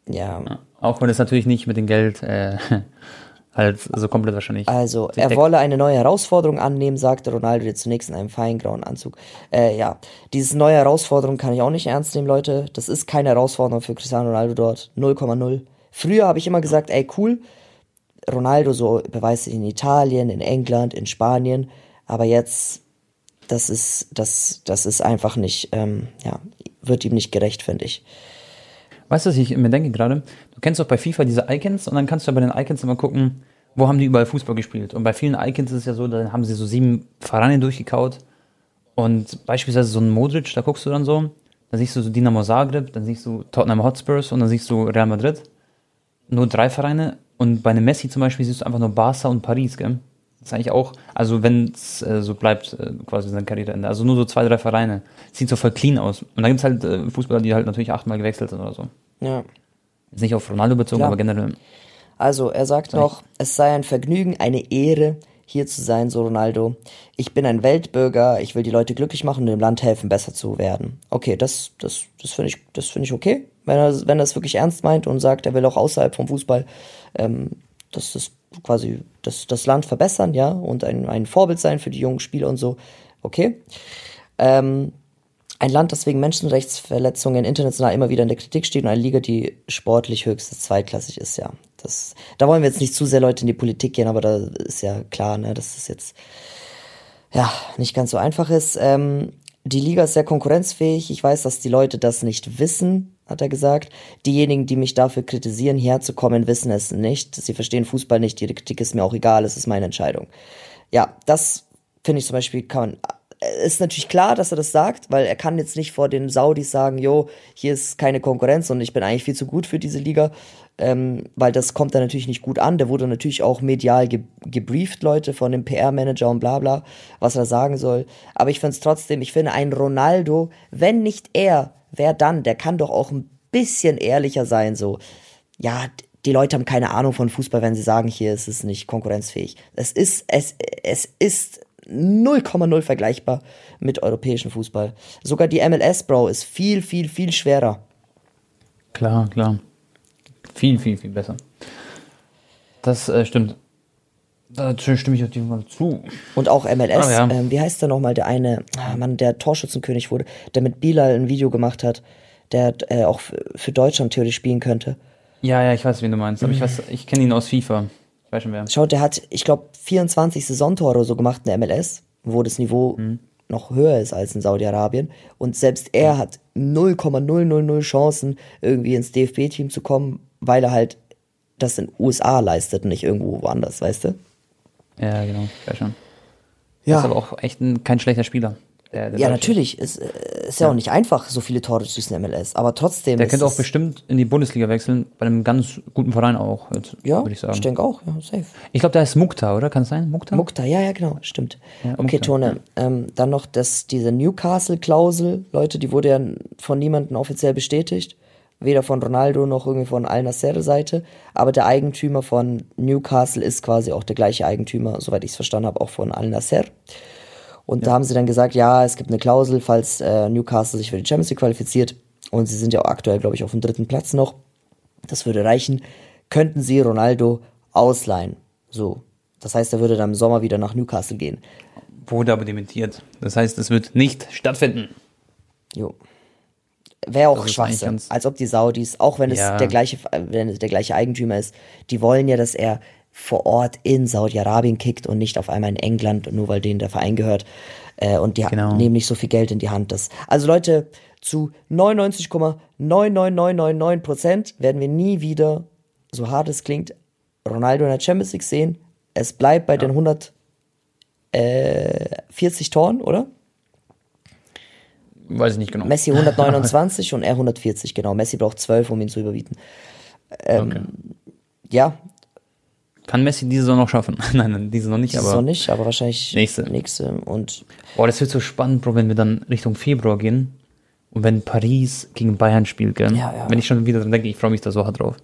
Ja. ja. Auch wenn es natürlich nicht mit dem Geld äh, *laughs* halt so komplett wahrscheinlich. Also, er deckt. wolle eine neue Herausforderung annehmen, sagte Ronaldo dir zunächst in einem feingrauen Anzug. Äh, ja, diese neue Herausforderung kann ich auch nicht ernst nehmen, Leute. Das ist keine Herausforderung für Cristiano Ronaldo dort. 0,0. Früher habe ich immer gesagt, ey, cool. Ronaldo so beweist sich in Italien, in England, in Spanien. Aber jetzt, das ist, das, das ist einfach nicht, ähm, ja, wird ihm nicht gerecht, finde ich. Weißt du, was ich mir denke gerade? Du kennst doch bei FIFA diese Icons und dann kannst du ja bei den Icons immer gucken, wo haben die überall Fußball gespielt. Und bei vielen Icons ist es ja so, da haben sie so sieben Vereine durchgekaut. Und beispielsweise so ein Modric, da guckst du dann so, dann siehst du so Dinamo Zagreb, dann siehst du Tottenham Hotspurs und dann siehst du Real Madrid. Nur drei Vereine. Und bei einem Messi zum Beispiel siehst du einfach nur Barca und Paris, gell? Das ist eigentlich auch, also wenn es äh, so bleibt, äh, quasi sein Karriereende. Also nur so zwei, drei Vereine. Sieht so voll clean aus. Und dann gibt es halt äh, Fußballer, die halt natürlich achtmal gewechselt sind oder so. Ja. Ist nicht auf Ronaldo bezogen, Klar. aber generell. Also, er sagt noch, es sei ein Vergnügen, eine Ehre, hier zu sein, so Ronaldo. Ich bin ein Weltbürger, ich will die Leute glücklich machen und dem Land helfen, besser zu werden. Okay, das, das, das finde ich, das finde ich okay. Wenn er, wenn er es wirklich ernst meint und sagt, er will auch außerhalb vom Fußball, ähm, das ist quasi das, das Land verbessern, ja, und ein, ein Vorbild sein für die jungen Spieler und so. Okay. Ähm, ein Land, das wegen Menschenrechtsverletzungen international immer wieder in der Kritik steht und eine Liga, die sportlich höchstens zweitklassig ist, ja. Das, da wollen wir jetzt nicht zu sehr Leute in die Politik gehen, aber da ist ja klar, ne, dass das jetzt ja nicht ganz so einfach ist. Ähm, die Liga ist sehr konkurrenzfähig. Ich weiß, dass die Leute das nicht wissen, hat er gesagt. Diejenigen, die mich dafür kritisieren, herzukommen, wissen es nicht. Sie verstehen Fußball nicht. Die Kritik ist mir auch egal. Es ist meine Entscheidung. Ja, das finde ich zum Beispiel kann man ist natürlich klar, dass er das sagt, weil er kann jetzt nicht vor den Saudis sagen, jo, hier ist keine Konkurrenz und ich bin eigentlich viel zu gut für diese Liga, ähm, weil das kommt dann natürlich nicht gut an. Der wurde natürlich auch medial ge gebrieft, Leute, von dem PR-Manager und bla bla, was er sagen soll. Aber ich finde es trotzdem, ich finde ein Ronaldo, wenn nicht er, wer dann? Der kann doch auch ein bisschen ehrlicher sein, so. Ja, die Leute haben keine Ahnung von Fußball, wenn sie sagen, hier ist es nicht konkurrenzfähig. Es ist, es, es ist 0,0 vergleichbar mit europäischem Fußball. Sogar die MLS, Bro, ist viel, viel, viel schwerer. Klar, klar. Viel, viel, viel besser. Das äh, stimmt. Da stimme ich auf jeden Fall zu. Und auch MLS, ah, ja. ähm, wie heißt der nochmal, der eine, ah, Mann, der Torschützenkönig wurde, der mit Bilal ein Video gemacht hat, der äh, auch für Deutschland theoretisch spielen könnte. Ja, ja, ich weiß, wen du meinst, aber mhm. ich ich kenne ihn aus FIFA. Weiß schon wer. Schaut, der hat, ich glaube, 24 Saisontore oder so gemacht in der MLS, wo das Niveau mhm. noch höher ist als in Saudi-Arabien. Und selbst er hat 0,000 Chancen, irgendwie ins DFB-Team zu kommen, weil er halt das in USA leistet und nicht irgendwo woanders, weißt du? Ja, genau, ja schon. Ja. ist aber auch echt ein, kein schlechter Spieler. Der, der ja, natürlich. Es äh, ist ja, ja, auch nicht einfach, so viele Tore zu schießen in MLS. Aber trotzdem. Der könnte auch bestimmt in die Bundesliga wechseln, bei einem ganz guten Verein auch, ja, würde ich sagen. Ich denke auch, ja, safe. Ich glaube, da ist Mukta, oder? Kann es sein? Mukta? Mukta, ja, ja, genau, stimmt. Ja, okay, Tone. Ähm, dann noch das, diese Newcastle-Klausel, Leute, die wurde ja von niemandem offiziell bestätigt. Weder von Ronaldo noch irgendwie von Al Nasser-Seite. Aber der Eigentümer von Newcastle ist quasi auch der gleiche Eigentümer, soweit ich es verstanden habe, auch von Al Nasser. Und ja. da haben sie dann gesagt, ja, es gibt eine Klausel, falls äh, Newcastle sich für die Champions League qualifiziert. Und sie sind ja auch aktuell, glaube ich, auf dem dritten Platz noch. Das würde reichen. Könnten sie Ronaldo ausleihen. So. Das heißt, er würde dann im Sommer wieder nach Newcastle gehen. Wurde aber dementiert. Das heißt, es wird nicht stattfinden. Jo. Wäre auch Schwachsinn. Als ob die Saudis, auch wenn es ja. der gleiche, wenn es der gleiche Eigentümer ist, die wollen ja, dass er vor Ort in Saudi-Arabien kickt und nicht auf einmal in England, nur weil denen der Verein gehört. Äh, und die genau. nehmen nicht so viel Geld in die Hand. Das, also Leute, zu 99,99999 Prozent werden wir nie wieder, so hart es klingt, Ronaldo in der Champions League sehen. Es bleibt bei ja. den 140 äh, Toren, oder? Weiß ich nicht genau. Messi 129 *laughs* und er 140, genau. Messi braucht 12, um ihn zu überbieten. Ähm, okay. Ja, kann Messi diese Saison noch schaffen? *laughs* nein, nein, diese noch nicht, diese aber. Saison nicht, aber wahrscheinlich nächste. nächste. Und Boah, das wird so spannend, Bro, wenn wir dann Richtung Februar gehen. Und wenn Paris gegen Bayern spielt, gell? Ja, ja. Wenn ich schon wieder dran denke, ich freue mich da so hart drauf.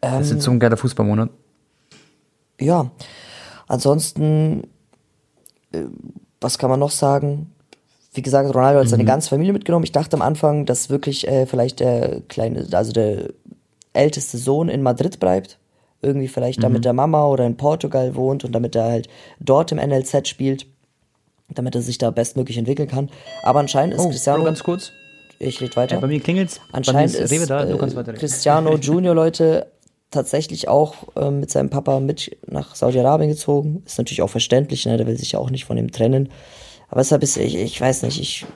Ähm, das ist so ein geiler Fußballmonat. Ja. Ansonsten, äh, was kann man noch sagen? Wie gesagt, Ronaldo hat mhm. seine ganze Familie mitgenommen. Ich dachte am Anfang, dass wirklich äh, vielleicht der kleine, also der älteste Sohn in Madrid bleibt. Irgendwie vielleicht mhm. da mit der Mama oder in Portugal wohnt und damit er halt dort im NLZ spielt. Damit er sich da bestmöglich entwickeln kann. Aber anscheinend ist oh, Cristiano. ganz kurz. Ich rede weiter. Ja, bei mir klingelt's. Anscheinend ist, ist da, äh, Cristiano *laughs* Junior, Leute, tatsächlich auch äh, mit seinem Papa mit nach Saudi-Arabien gezogen. Ist natürlich auch verständlich, ne? der will sich ja auch nicht von ihm trennen. Aber es ist ich, ich weiß nicht, ich,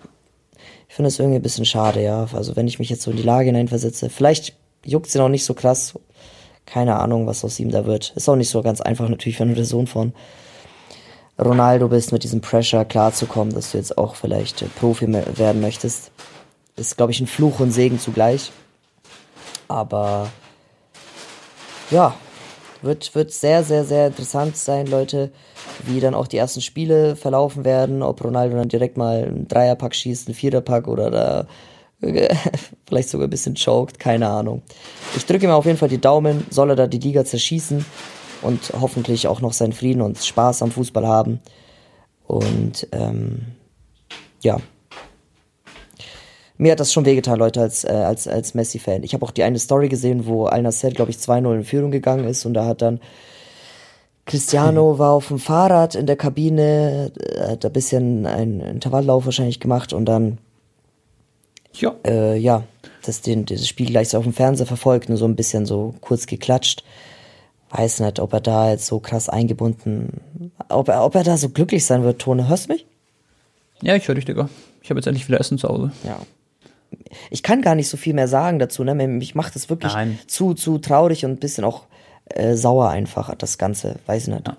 ich finde es irgendwie ein bisschen schade, ja. Also wenn ich mich jetzt so in die Lage hineinversetze, vielleicht juckt sie noch nicht so krass. Keine Ahnung, was aus ihm da wird. Ist auch nicht so ganz einfach natürlich, wenn du der Sohn von Ronaldo bist, mit diesem Pressure klarzukommen, dass du jetzt auch vielleicht Profi werden möchtest. Ist, glaube ich, ein Fluch und Segen zugleich. Aber ja, wird, wird sehr, sehr, sehr interessant sein, Leute, wie dann auch die ersten Spiele verlaufen werden, ob Ronaldo dann direkt mal einen Dreierpack schießt, einen Viererpack oder da *laughs* vielleicht sogar ein bisschen choked, keine Ahnung. Ich drücke ihm auf jeden Fall die Daumen, soll er da die Liga zerschießen und hoffentlich auch noch seinen Frieden und Spaß am Fußball haben. Und ähm, ja, mir hat das schon wehgetan, Leute, als, äh, als, als Messi-Fan. Ich habe auch die eine Story gesehen, wo Al Nasser, glaube ich, 2-0 in Führung gegangen ist und da hat dann Cristiano *laughs* war auf dem Fahrrad in der Kabine, äh, hat ein bisschen einen Intervalllauf wahrscheinlich gemacht und dann ja, äh, ja das, den, dieses Spiel gleich so auf dem Fernseher verfolgt und so ein bisschen so kurz geklatscht. Weiß nicht, ob er da jetzt so krass eingebunden, ob er, ob er da so glücklich sein wird, Tone. Hörst du mich? Ja, ich höre dich, Digga. Ich habe jetzt endlich wieder Essen zu Hause. Ja, ich kann gar nicht so viel mehr sagen dazu. Ne? Mich macht das wirklich Nein. zu, zu traurig und ein bisschen auch äh, sauer einfach, das Ganze. Weiß ich nicht. Ja,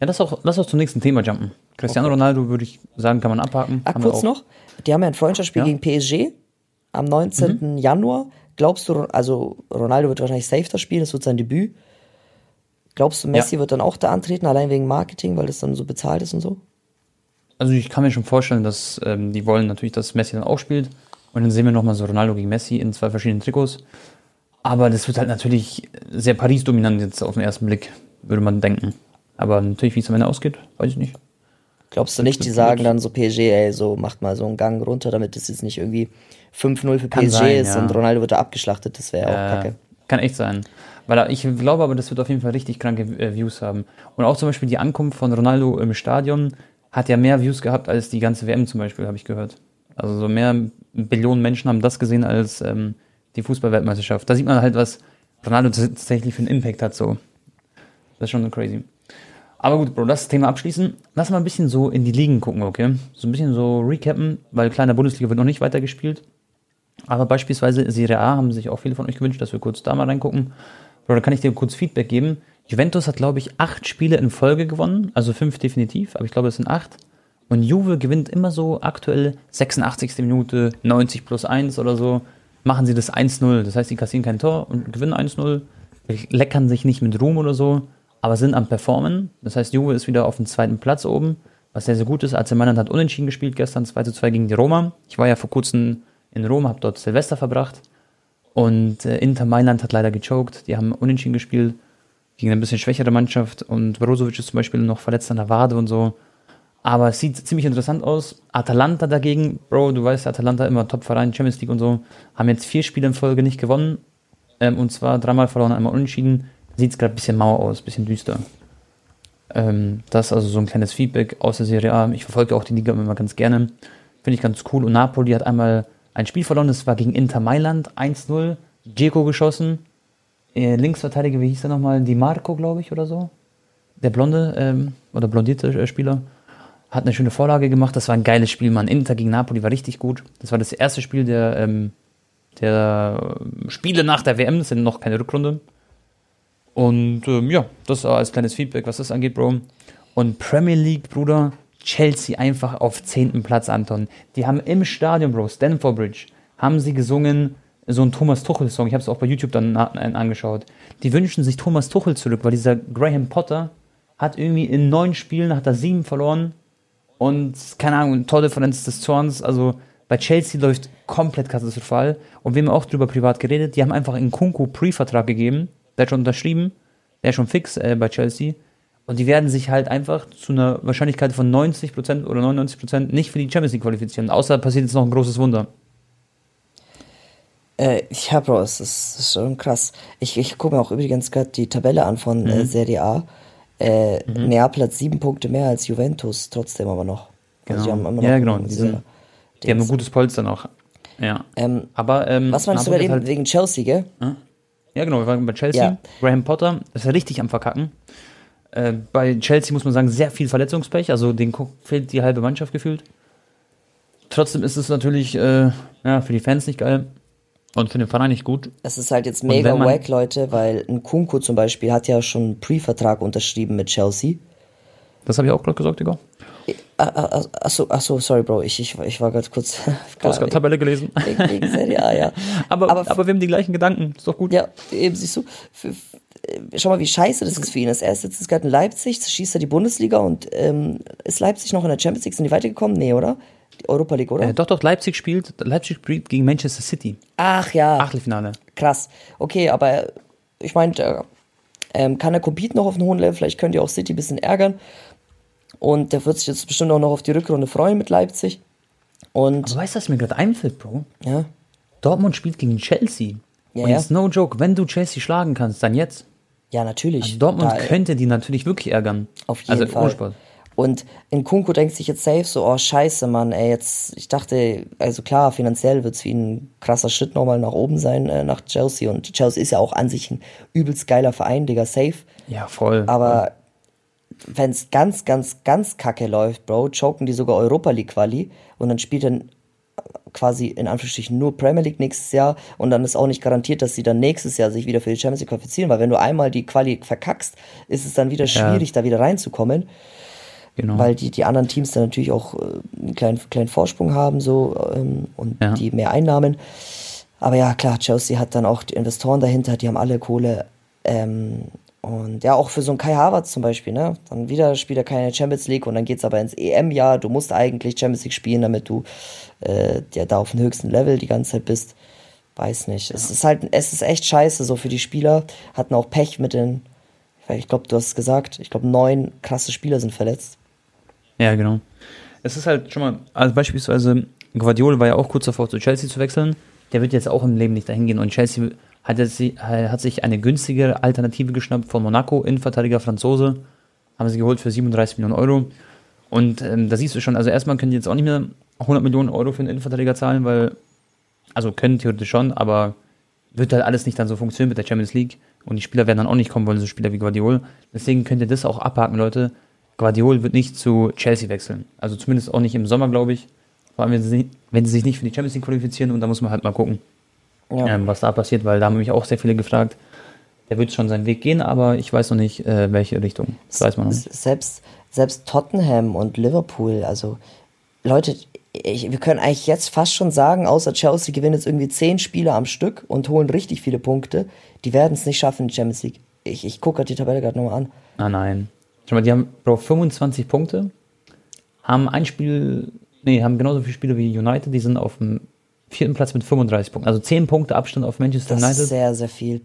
ja lass, auch, lass auch zum nächsten Thema jumpen. Cristiano okay. Ronaldo, würde ich sagen, kann man abhaken. Ah, kurz noch. Die haben ja ein Freundschaftsspiel ja. gegen PSG am 19. Mhm. Januar. Glaubst du, also Ronaldo wird wahrscheinlich safe das spielen, das wird sein Debüt. Glaubst du, Messi ja. wird dann auch da antreten, allein wegen Marketing, weil das dann so bezahlt ist und so? Also ich kann mir schon vorstellen, dass ähm, die wollen natürlich, dass Messi dann auch spielt. Und dann sehen wir nochmal so Ronaldo gegen Messi in zwei verschiedenen Trikots. Aber das wird halt natürlich sehr Paris-dominant jetzt auf den ersten Blick, würde man denken. Aber natürlich, wie es am Ende ausgeht, weiß ich nicht. Glaubst du nicht, die sagen dann so PSG, ey, so macht mal so einen Gang runter, damit es jetzt nicht irgendwie 5-0 für PSG sein, ist ja. und Ronaldo wird da abgeschlachtet, das wäre ja auch kacke. Kann echt sein. Weil ich glaube aber, das wird auf jeden Fall richtig kranke äh, Views haben. Und auch zum Beispiel die Ankunft von Ronaldo im Stadion hat ja mehr Views gehabt als die ganze WM zum Beispiel, habe ich gehört. Also so mehr Billionen Menschen haben das gesehen als ähm, die Fußballweltmeisterschaft. Da sieht man halt, was Ronaldo tatsächlich für einen Impact hat. So. Das ist schon crazy. Aber gut, Bro, das Thema abschließen. Lass mal ein bisschen so in die Ligen gucken, okay? So ein bisschen so recappen, weil kleiner Bundesliga wird noch nicht weitergespielt. Aber beispielsweise Serie A haben sich auch viele von euch gewünscht, dass wir kurz da mal reingucken. Da kann ich dir kurz Feedback geben. Juventus hat, glaube ich, acht Spiele in Folge gewonnen, also fünf definitiv, aber ich glaube, es sind acht. Und Juve gewinnt immer so aktuell 86. Minute, 90 plus 1 oder so, machen sie das 1-0. Das heißt, sie kassieren kein Tor und gewinnen 1-0, leckern sich nicht mit Ruhm oder so, aber sind am Performen. Das heißt, Juve ist wieder auf dem zweiten Platz oben, was sehr, sehr gut ist. AC Mailand hat unentschieden gespielt gestern, 2-2 gegen die Roma. Ich war ja vor kurzem in Rom, habe dort Silvester verbracht. Und äh, Inter Mailand hat leider gechoked. Die haben unentschieden gespielt gegen eine bisschen schwächere Mannschaft. Und Brozovic ist zum Beispiel noch verletzt an der Wade und so. Aber es sieht ziemlich interessant aus. Atalanta dagegen, Bro, du weißt, Atalanta immer Top-Verein, Champions League und so, haben jetzt vier Spiele in Folge nicht gewonnen. Ähm, und zwar dreimal verloren, einmal unentschieden. Sieht es gerade ein bisschen mau aus, ein bisschen düster. Ähm, das ist also so ein kleines Feedback aus der Serie A. Ich verfolge auch die Liga immer ganz gerne. Finde ich ganz cool. Und Napoli hat einmal ein Spiel verloren, das war gegen Inter Mailand, 1-0. Dzeko geschossen. Äh, Linksverteidiger, wie hieß der nochmal? Di Marco, glaube ich, oder so. Der blonde ähm, oder blondierte äh, Spieler hat eine schöne Vorlage gemacht. Das war ein geiles Spiel, Mann. Inter gegen Napoli war richtig gut. Das war das erste Spiel der, ähm, der Spiele nach der WM. Das sind noch keine Rückrunde. Und ähm, ja, das als kleines Feedback, was das angeht, Bro. Und Premier League, Bruder, Chelsea einfach auf zehnten Platz, Anton. Die haben im Stadion, Bro, Stanford Bridge, haben sie gesungen, so ein Thomas Tuchel-Song. Ich habe es auch bei YouTube dann angeschaut. Die wünschen sich Thomas Tuchel zurück, weil dieser Graham Potter hat irgendwie in neun Spielen, hat er sieben verloren und keine Ahnung, Tordifferenz des Zorns, also Bei Chelsea läuft komplett katastrophal. Und wir haben auch drüber privat geredet. Die haben einfach einen Kunku Pre-Vertrag gegeben. Der hat schon unterschrieben. Der ist schon fix äh, bei Chelsea. Und die werden sich halt einfach zu einer Wahrscheinlichkeit von 90% oder 99% nicht für die Champions League qualifizieren. Außer passiert jetzt noch ein großes Wunder. Äh, ja, Bro, es ist, ist schon krass. Ich, ich gucke mir auch übrigens gerade die Tabelle an von äh, mhm. äh, Serie A. Äh, mhm. Neapel hat sieben Punkte mehr als Juventus, trotzdem aber noch. Also genau. Also ja, genau. Die, sind, die haben ein gutes Polster noch. Ja. Ähm, aber, ähm, was meinst du gerade eben halt, wegen Chelsea, gell? Ja, genau, wir waren bei Chelsea. Ja. Graham Potter ist ja richtig am Verkacken. Äh, bei Chelsea muss man sagen, sehr viel Verletzungspech, also den fehlt die halbe Mannschaft gefühlt. Trotzdem ist es natürlich äh, ja, für die Fans nicht geil. Und für den Verein nicht gut. Es ist halt jetzt mega wack, Leute, weil ein Kunku zum Beispiel hat ja schon einen Pre-Vertrag unterschrieben mit Chelsea. Das habe ich auch gerade gesagt, Digga. Achso, ach so, sorry, Bro, ich, ich, ich war gerade kurz. *laughs* Du hast gerade Tabelle gelesen. Wegen Serie A, ja. *laughs* aber, aber, aber wir haben die gleichen Gedanken, ist doch gut. Ja, eben, siehst du. Für, schau mal, wie scheiße das ist für ihn. Er ist jetzt gerade in Leipzig, schießt er die Bundesliga und ähm, ist Leipzig noch in der Champions League? Sind die weitergekommen? Nee, oder? Die Europa League, oder? Äh, doch, doch, Leipzig spielt, Leipzig spielt gegen Manchester City. Ach ja. Achtelfinale. Krass. Okay, aber ich meine, ähm, kann er competen noch auf einem hohen Level? Vielleicht könnt ihr auch City ein bisschen ärgern. Und der wird sich jetzt bestimmt auch noch auf die Rückrunde freuen mit Leipzig. Und aber weißt du, was mir gerade einfällt, Bro? Ja. Dortmund spielt gegen Chelsea. Ja, und ja. ist no joke, wenn du Chelsea schlagen kannst, dann jetzt. Ja, natürlich. Also Dortmund da, könnte die natürlich wirklich ärgern. Auf jeden also, Fall. Sport. Und in Kunku denkt sich jetzt safe so, oh scheiße, Mann, ey, jetzt, ich dachte, also klar, finanziell wird es ihn ein krasser Schritt nochmal nach oben sein, äh, nach Chelsea. Und Chelsea ist ja auch an sich ein übelst geiler Verein, Digga, safe. Ja, voll. Aber wenn es ganz, ganz, ganz kacke läuft, Bro, choken die sogar Europa League Quali und dann spielt dann quasi in Anführungsstrichen nur Premier League nächstes Jahr und dann ist auch nicht garantiert, dass sie dann nächstes Jahr sich wieder für die Champions League qualifizieren, weil wenn du einmal die Quali verkackst, ist es dann wieder schwierig, ja. da wieder reinzukommen. Genau. Weil die, die anderen Teams dann natürlich auch äh, einen kleinen, kleinen Vorsprung haben so ähm, und ja. die mehr Einnahmen. Aber ja, klar, Chelsea hat dann auch die Investoren dahinter, die haben alle Kohle. Ähm, und ja, auch für so einen Kai Havertz zum Beispiel, ne? Dann wieder spielt er keine Champions League und dann geht's aber ins EM-Jahr. Du musst eigentlich Champions League spielen, damit du äh, ja da auf dem höchsten Level die ganze Zeit bist. Weiß nicht. Ja. Es ist halt, es ist echt scheiße so für die Spieler. Hatten auch Pech mit den, ich glaube, du hast es gesagt, ich glaube, neun krasse Spieler sind verletzt. Ja, genau. Es ist halt schon mal, also beispielsweise Guardiola war ja auch kurz davor, zu Chelsea zu wechseln. Der wird jetzt auch im Leben nicht dahin gehen und Chelsea hat, jetzt, hat sich eine günstigere Alternative geschnappt von Monaco, Innenverteidiger Franzose. Haben sie geholt für 37 Millionen Euro. Und ähm, da siehst du schon, also erstmal können die jetzt auch nicht mehr 100 Millionen Euro für einen Innenverteidiger zahlen, weil, also können theoretisch schon, aber wird halt alles nicht dann so funktionieren mit der Champions League. Und die Spieler werden dann auch nicht kommen wollen, so Spieler wie Guardiol. Deswegen könnt ihr das auch abhaken, Leute. Guardiol wird nicht zu Chelsea wechseln. Also zumindest auch nicht im Sommer, glaube ich. Vor allem, wenn sie, wenn sie sich nicht für die Champions League qualifizieren und da muss man halt mal gucken, ja. ähm, was da passiert, weil da haben mich auch sehr viele gefragt. Der wird schon seinen Weg gehen, aber ich weiß noch nicht, äh, welche Richtung. Das weiß man noch nicht. Selbst, selbst Tottenham und Liverpool, also Leute, ich, wir können eigentlich jetzt fast schon sagen, außer Chelsea gewinnen jetzt irgendwie zehn Spiele am Stück und holen richtig viele Punkte. Die werden es nicht schaffen in die Champions League. Ich, ich gucke die Tabelle gerade nochmal an. Ah nein. Schau mal, die haben Bro, 25 Punkte, haben ein Spiel, nee, haben genauso viele Spiele wie United, die sind auf dem vierten Platz mit 35 Punkten. Also 10 Punkte Abstand auf Manchester das United. Das ist sehr, sehr viel.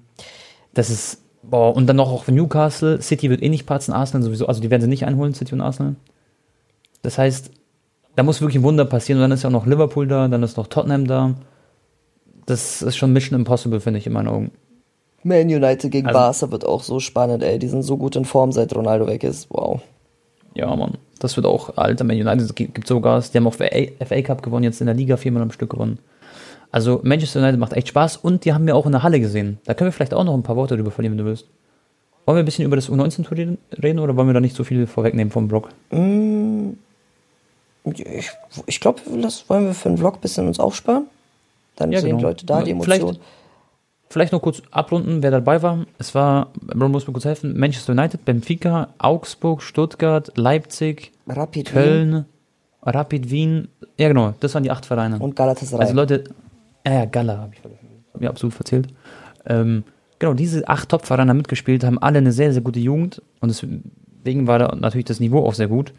Das ist, boah, und dann noch auch Newcastle. City wird eh nicht patzen, Arsenal sowieso, also die werden sie nicht einholen, City und Arsenal. Das heißt, da muss wirklich ein Wunder passieren. Und dann ist ja auch noch Liverpool da, dann ist noch Tottenham da. Das ist schon Mission Impossible, finde ich, in meinen Augen. Man United gegen also, Barca wird auch so spannend, ey. Die sind so gut in Form, seit Ronaldo weg ist. Wow. Ja, Mann. Das wird auch, alter Man United gibt sogar, die haben auch FA Cup gewonnen, jetzt in der Liga viermal am Stück gewonnen. Also Manchester United macht echt Spaß und die haben wir auch in der Halle gesehen. Da können wir vielleicht auch noch ein paar Worte darüber verlieren, wenn du willst. Wollen wir ein bisschen über das U19-Turnier reden oder wollen wir da nicht so viel vorwegnehmen vom Blog? Mm, ich, ich glaube, das wollen wir für den Vlog ein bisschen uns aufsparen. Dann ja, sehen genau. die Leute da die Emotionen. Vielleicht, vielleicht noch kurz abrunden, wer dabei war. Es war, man muss mir kurz helfen, Manchester United, Benfica, Augsburg, Stuttgart, Leipzig, Rapid Köln, Wien. Rapid Wien. Ja, genau, das waren die acht Vereine. Und Galatasaray. Also Leute, ja, ja Gala habe ich mir absolut verzählt. Ähm, genau, diese acht Top-Vereine haben mitgespielt, haben alle eine sehr, sehr gute Jugend und deswegen war da natürlich das Niveau auch sehr gut.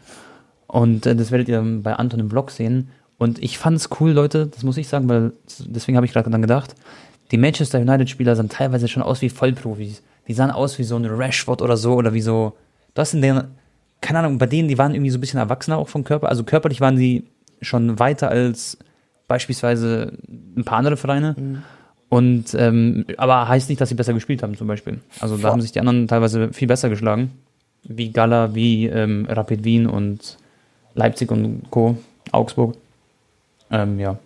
Und äh, das werdet ihr bei Anton im Vlog sehen. Und ich fand es cool, Leute, das muss ich sagen, weil deswegen habe ich gerade dann gedacht, die Manchester United-Spieler sahen teilweise schon aus wie Vollprofis. Die sahen aus wie so ein Rashford oder so oder wie so. Das in der, keine Ahnung, bei denen, die waren irgendwie so ein bisschen erwachsener auch vom Körper. Also körperlich waren die schon weiter als beispielsweise ein paar andere Vereine. Mhm. Und ähm, aber heißt nicht, dass sie besser gespielt haben, zum Beispiel. Also da haben sich die anderen teilweise viel besser geschlagen. Wie Gala, wie ähm, Rapid Wien und Leipzig und Co. Augsburg. Ähm, ja.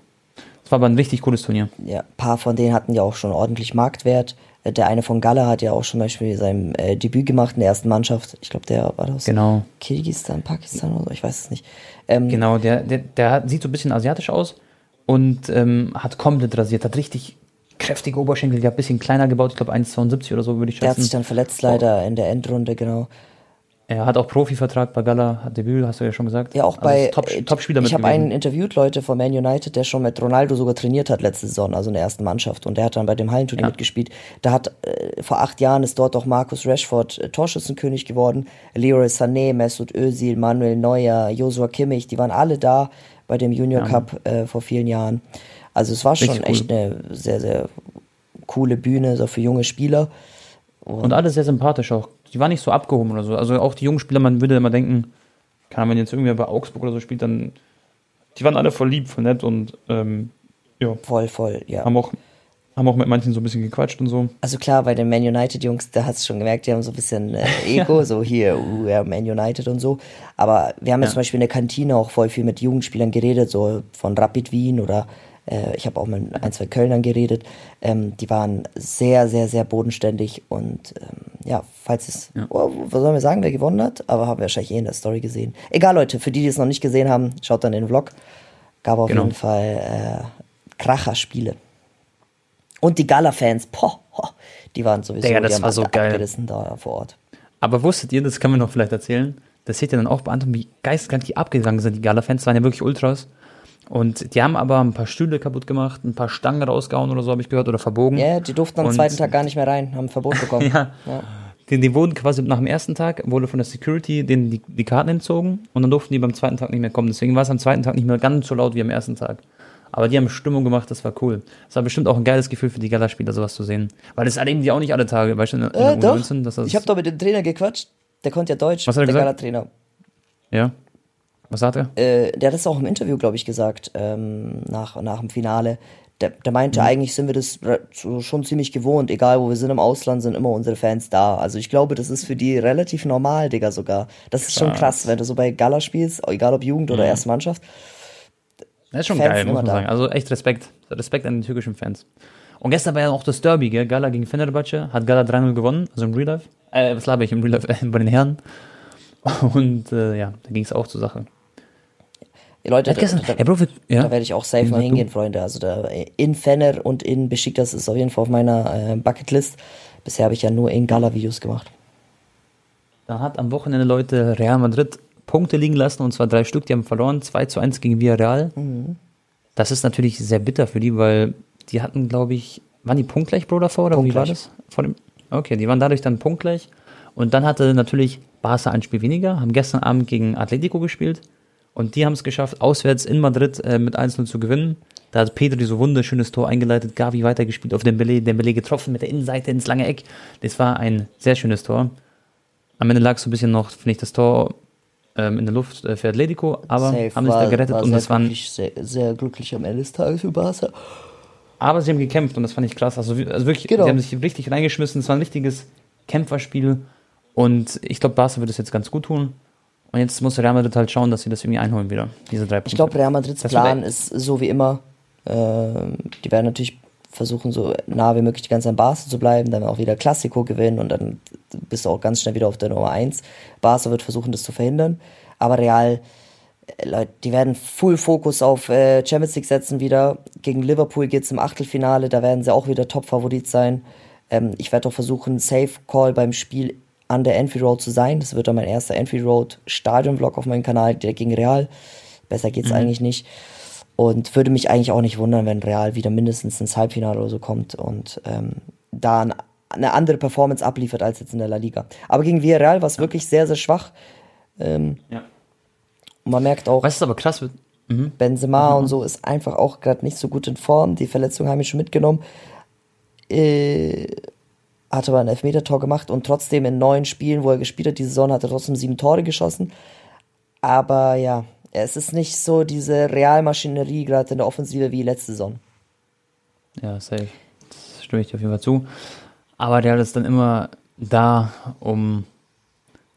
Das war aber ein richtig cooles Turnier. Ja, ein paar von denen hatten ja auch schon ordentlich Marktwert. Äh, der eine von Gala hat ja auch schon Beispiel sein äh, Debüt gemacht in der ersten Mannschaft. Ich glaube, der war das. Genau. Kirgisistan, Pakistan oder so, ich weiß es nicht. Ähm, genau, der, der, der sieht so ein bisschen asiatisch aus und ähm, hat komplett rasiert, hat richtig kräftige Oberschenkel, die hat ein bisschen kleiner gebaut, ich glaube 1,72 oder so würde ich schätzen. Der hat sich dann verletzt leider oh. in der Endrunde, genau. Er hat auch Profivertrag bei Gala, hat Debüt, hast du ja schon gesagt. Ja, auch also bei Top, äh, Top-Spieler Ich habe einen interviewt, Leute von Man United, der schon mit Ronaldo sogar trainiert hat letzte Saison, also in der ersten Mannschaft. Und der hat dann bei dem Hallenturnier ja. mitgespielt. Da hat äh, vor acht Jahren ist dort auch Markus Rashford äh, Torschützenkönig geworden. Leroy Sané, Mesut Özil, Manuel Neuer, Joshua Kimmich, die waren alle da bei dem Junior ja. Cup äh, vor vielen Jahren. Also es war schon cool. echt eine sehr, sehr coole Bühne, so für junge Spieler. Und, und alles sehr sympathisch auch die war nicht so abgehoben oder so. Also auch die jungen Spieler, man würde immer denken, kann man jetzt irgendwer bei Augsburg oder so spielt, dann die waren alle voll lieb, voll nett und ähm, ja. Voll, voll, ja. Haben auch, haben auch mit manchen so ein bisschen gequatscht und so. Also klar, bei den Man United Jungs, da hast du schon gemerkt, die haben so ein bisschen äh, *laughs* Ego, so hier, uh, ja, Man United und so. Aber wir haben ja. jetzt zum Beispiel in der Kantine auch voll viel mit Jugendspielern geredet, so von Rapid Wien oder äh, ich habe auch mit ein, zwei Kölnern geredet. Ähm, die waren sehr, sehr, sehr bodenständig und ähm, ja, falls es, ja. oh, was sollen wir sagen, wer gewonnen hat, aber haben wir wahrscheinlich eh in der Story gesehen. Egal, Leute, für die, die es noch nicht gesehen haben, schaut dann den Vlog. Gab auf genau. jeden Fall äh, Kracher-Spiele. Und die Gala-Fans, die waren sowieso Digga, das war so geil. da vor Ort. Aber wusstet ihr, das können wir noch vielleicht erzählen, das seht ihr dann auch bei anderen, wie geisteskrank die abgegangen sind, die Gala-Fans, waren ja wirklich Ultras. Und die haben aber ein paar Stühle kaputt gemacht, ein paar Stangen rausgehauen oder so, habe ich gehört, oder verbogen. Ja, die durften am und zweiten Tag gar nicht mehr rein, haben ein Verbot bekommen. *laughs* ja. ja. Die, die, wurden quasi nach dem ersten Tag, wurde von der Security denen die, die Karten entzogen und dann durften die beim zweiten Tag nicht mehr kommen. Deswegen war es am zweiten Tag nicht mehr ganz so laut wie am ersten Tag. Aber die haben Stimmung gemacht, das war cool. Das war bestimmt auch ein geiles Gefühl für die Gala-Spieler, sowas zu sehen. Weil das erleben die auch nicht alle Tage, weißt du, in, in äh, doch. 19, dass das Ich habe doch mit dem Trainer gequatscht, der konnte ja Deutsch, Was hat er der Gala-Trainer. Ja. Was sagt er? Äh, der hat das auch im Interview, glaube ich, gesagt, ähm, nach, nach dem Finale. Der, der meinte, mhm. eigentlich sind wir das schon ziemlich gewohnt, egal wo wir sind im Ausland, sind immer unsere Fans da. Also ich glaube, das ist für die relativ normal, Digga, sogar. Das ist krass. schon krass, wenn du so bei Gala spielst, egal ob Jugend oder mhm. erste Mannschaft. Das ist schon Fans geil, muss man da. sagen. Also echt Respekt. Respekt an die türkischen Fans. Und gestern war ja auch das Derby, gell? Gala gegen Fenerbahce. Hat Gala 3-0 gewonnen, also im Real Life. Äh, was laber ich im Real Life? Äh, *laughs* bei den Herren. Und äh, ja, da ging es auch zur Sache. Leute, da, da, ja, Bro, ja. da werde ich auch safe mal hingehen, Freunde. Also da in Fenner und in Besiktas ist auf jeden Fall auf meiner äh, Bucketlist. Bisher habe ich ja nur in Gala-Videos gemacht. Da hat am Wochenende Leute Real Madrid Punkte liegen lassen und zwar drei Stück. Die haben verloren, 2 zu 1 gegen Villarreal. Mhm. Das ist natürlich sehr bitter für die, weil die hatten, glaube ich, waren die punktgleich, Bro, davor? Oder punktgleich. wie war das? Vor dem, okay, die waren dadurch dann punktgleich. Und dann hatte natürlich Barca ein Spiel weniger, haben gestern Abend gegen Atletico gespielt. Und die haben es geschafft, auswärts in Madrid äh, mit 1-0 zu gewinnen. Da hat Pedri so wunderschönes Tor eingeleitet, Gavi weitergespielt auf Dembele, Dembele getroffen mit der Innenseite ins lange Eck. Das war ein sehr schönes Tor. Am Ende lag so ein bisschen noch, finde ich, das Tor ähm, in der Luft äh, für Atletico, aber Safe, haben sich da gerettet war und das waren sehr, sehr glücklich am Ende des Tages für Barca. Aber sie haben gekämpft und das fand ich krass. Also, also wirklich, genau. sie haben sich richtig reingeschmissen. Es war ein richtiges Kämpferspiel und ich glaube, Barca wird es jetzt ganz gut tun. Und jetzt muss Real Madrid halt schauen, dass sie das irgendwie einholen wieder, diese drei Punkte. Ich glaube, Real Madrids das Plan ist so wie immer. Äh, die werden natürlich versuchen, so nah wie möglich die ganze Zeit an Barca zu bleiben, dann auch wieder Klassiko gewinnen und dann bist du auch ganz schnell wieder auf der Nummer 1. Barca wird versuchen, das zu verhindern. Aber Real, äh, Leute, die werden Full Fokus auf äh, Champions League setzen wieder. Gegen Liverpool geht es im Achtelfinale, da werden sie auch wieder Top-Favorit sein. Ähm, ich werde auch versuchen, Safe Call beim Spiel an der Enfield Road zu sein. Das wird dann mein erster Enfield Road Stadion-Vlog auf meinem Kanal, direkt gegen Real. Besser geht's mhm. eigentlich nicht. Und würde mich eigentlich auch nicht wundern, wenn Real wieder mindestens ins Halbfinale oder so kommt und ähm, da eine andere Performance abliefert als jetzt in der La Liga. Aber gegen Villarreal war es ja. wirklich sehr, sehr schwach. Ähm, ja. Und man merkt auch. Weißt du, aber krass wird? Mhm. Benzema mhm. und so ist einfach auch gerade nicht so gut in Form. Die Verletzungen haben ihn schon mitgenommen. Äh, hat aber ein Elfmeter-Tor gemacht und trotzdem in neun Spielen, wo er gespielt hat, die Saison hat er trotzdem sieben Tore geschossen. Aber ja, es ist nicht so diese Realmaschinerie gerade in der Offensive wie letzte Saison. Ja, safe. Das stimme ich dir auf jeden Fall zu. Aber der ist dann immer da, um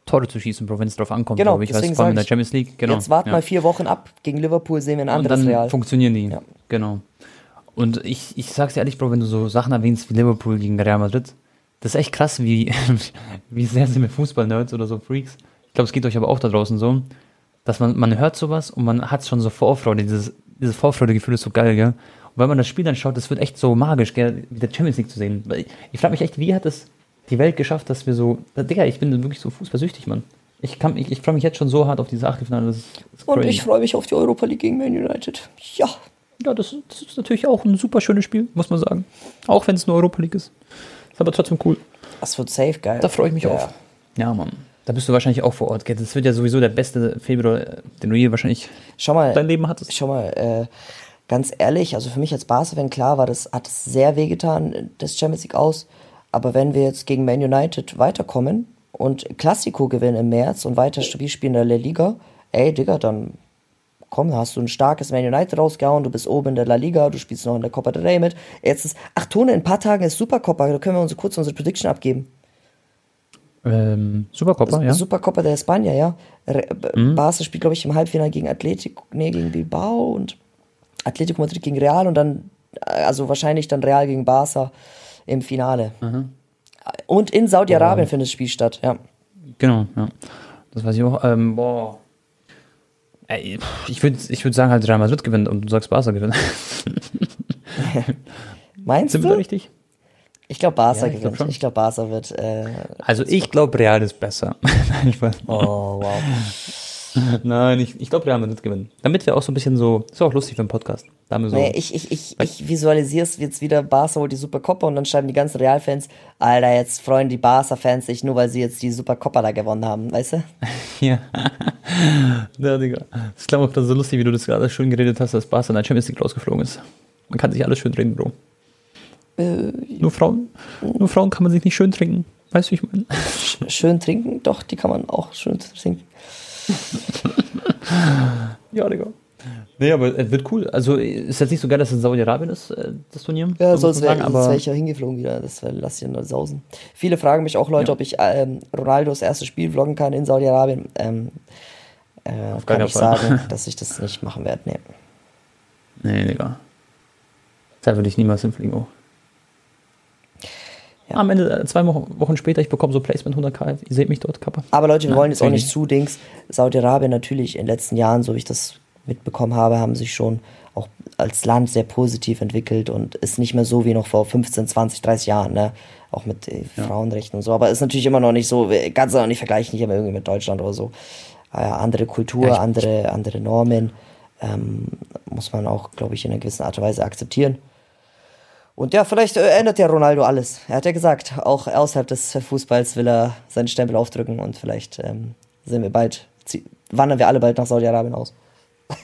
Tore zu schießen, wenn es drauf ankommt, genau, glaube ich. Weiß, vor allem in der Champions League. Genau. Jetzt warten ja. mal vier Wochen ab. Gegen Liverpool sehen wir ein anderes Und dann Real. funktionieren die. Ja. Genau. Und ich, ich sag's dir ehrlich, Bro, wenn du so Sachen erwähnst wie Liverpool gegen Real Madrid, das ist echt krass, wie, *laughs* wie sehr sind wir Fußball-Nerds oder so Freaks. Ich glaube, es geht euch aber auch da draußen so, dass man, man hört sowas und man hat schon so Vorfreude. Dieses, dieses Vorfreude-Gefühl ist so geil, gell? Und wenn man das Spiel dann schaut, das wird echt so magisch, gell, wie der Champions League zu sehen. Ich, ich frage mich echt, wie hat es die Welt geschafft, dass wir so, Digga, ich bin wirklich so fußballsüchtig, Mann. Ich, kann, ich, ich freue mich jetzt schon so hart auf diese Achtelfinale. Das ist, das ist und ich freue mich auf die Europa League gegen Man United. Ja. Ja, das, das, ist natürlich auch ein super schönes Spiel, muss man sagen. Auch wenn es eine Europa League ist. Aber trotzdem cool. Das wird safe geil. Da freue ich mich ja. auf. Ja, Mann. Da bist du wahrscheinlich auch vor Ort. Gell? Das wird ja sowieso der beste Februar, den du je wahrscheinlich schau mal, dein Leben hattest. Schau mal, äh, ganz ehrlich, also für mich als Barca-Fan, klar war das, hat es sehr wehgetan, das Champions League aus. Aber wenn wir jetzt gegen Man United weiterkommen und Classico gewinnen im März und weiter stabil spielen in der La Liga, ey, Digga, dann komm, hast du ein starkes Man United rausgehauen, du bist oben in der La Liga, du spielst noch in der Copa del Rey mit. Jetzt ist, ach Tone, in ein paar Tagen ist Supercopa, da können wir uns kurz unsere Prediction abgeben. Ähm, Supercopa, ja. Supercopa der Spanier, ja. Mhm. Barca spielt, glaube ich, im Halbfinale gegen Atletico, nee, gegen Bilbao und Atletico Madrid gegen Real und dann, also wahrscheinlich dann Real gegen Barca im Finale. Mhm. Und in Saudi-Arabien findet das Spiel statt, ja. Genau, ja. Das weiß ich auch. Ähm, boah. Ich würde ich würd sagen, halt Real Madrid gewinnt und du sagst Barca gewinnt. *laughs* Meinst Sind du? wir da richtig? Ich glaube, Barca ja, gewinnt. Ich glaube, Barca wird. Äh, also, ich glaube, Real ist besser. *laughs* ich. Oh, wow. *laughs* Nein, ich, ich glaube, Real Madrid gewinnen. Damit wir auch so ein bisschen so, ist auch lustig für den Podcast. Da so nee, ich, ich, ich, ich visualisiere es jetzt wieder, Barca holt die Supercopa und dann schreiben die ganzen Real-Fans, Alter, jetzt freuen die Barca-Fans sich nur, weil sie jetzt die Supercopa da gewonnen haben, weißt du? *laughs* ja. *laughs* ja, Digga. Das klang auch so lustig, wie du das gerade schön geredet hast, dass Barca in der Champions League rausgeflogen ist. Man kann sich alles schön reden, Bro. Äh, nur Frauen, nur Frauen kann man sich nicht schön trinken. Weißt du, wie ich meine? Schön trinken? Doch, die kann man auch schön trinken. *laughs* ja, Digga. Nee, aber es wird cool. Also ist jetzt nicht so geil, dass es in Saudi-Arabien ist, äh, das Turnier. Ja, sonst wäre wär ich ja hingeflogen wieder. Das lass ich nur sausen. Viele fragen mich auch Leute, ja. ob ich ähm, Ronaldos erstes Spiel vloggen kann in Saudi-Arabien. Ähm, äh, kann ich Fall. sagen, *laughs* dass ich das nicht machen werde. Nee. Nee, Digga. Da würde ich niemals hinfliegen auch. Ja. Am Ende, äh, zwei Wochen später, ich bekomme so Placement 100k. Ihr seht mich dort, Kappa. Aber Leute, wir Nein, wollen jetzt auch nicht zu Dings. Saudi-Arabien natürlich in den letzten Jahren, so wie ich das mitbekommen habe, haben sich schon auch als Land sehr positiv entwickelt und ist nicht mehr so wie noch vor 15, 20, 30 Jahren, ne? Auch mit äh, ja. Frauenrechten und so. Aber ist natürlich immer noch nicht so, ganz auch nicht vergleichen, nicht immer irgendwie mit Deutschland oder so. Äh, andere Kultur, Echt? andere, andere Normen. Ähm, muss man auch, glaube ich, in einer gewissen Art und Weise akzeptieren. Und ja, vielleicht äh, ändert ja Ronaldo alles. Er hat ja gesagt, auch außerhalb des Fußballs will er seinen Stempel aufdrücken und vielleicht ähm, sind wir bald, wandern wir alle bald nach Saudi-Arabien aus. *laughs*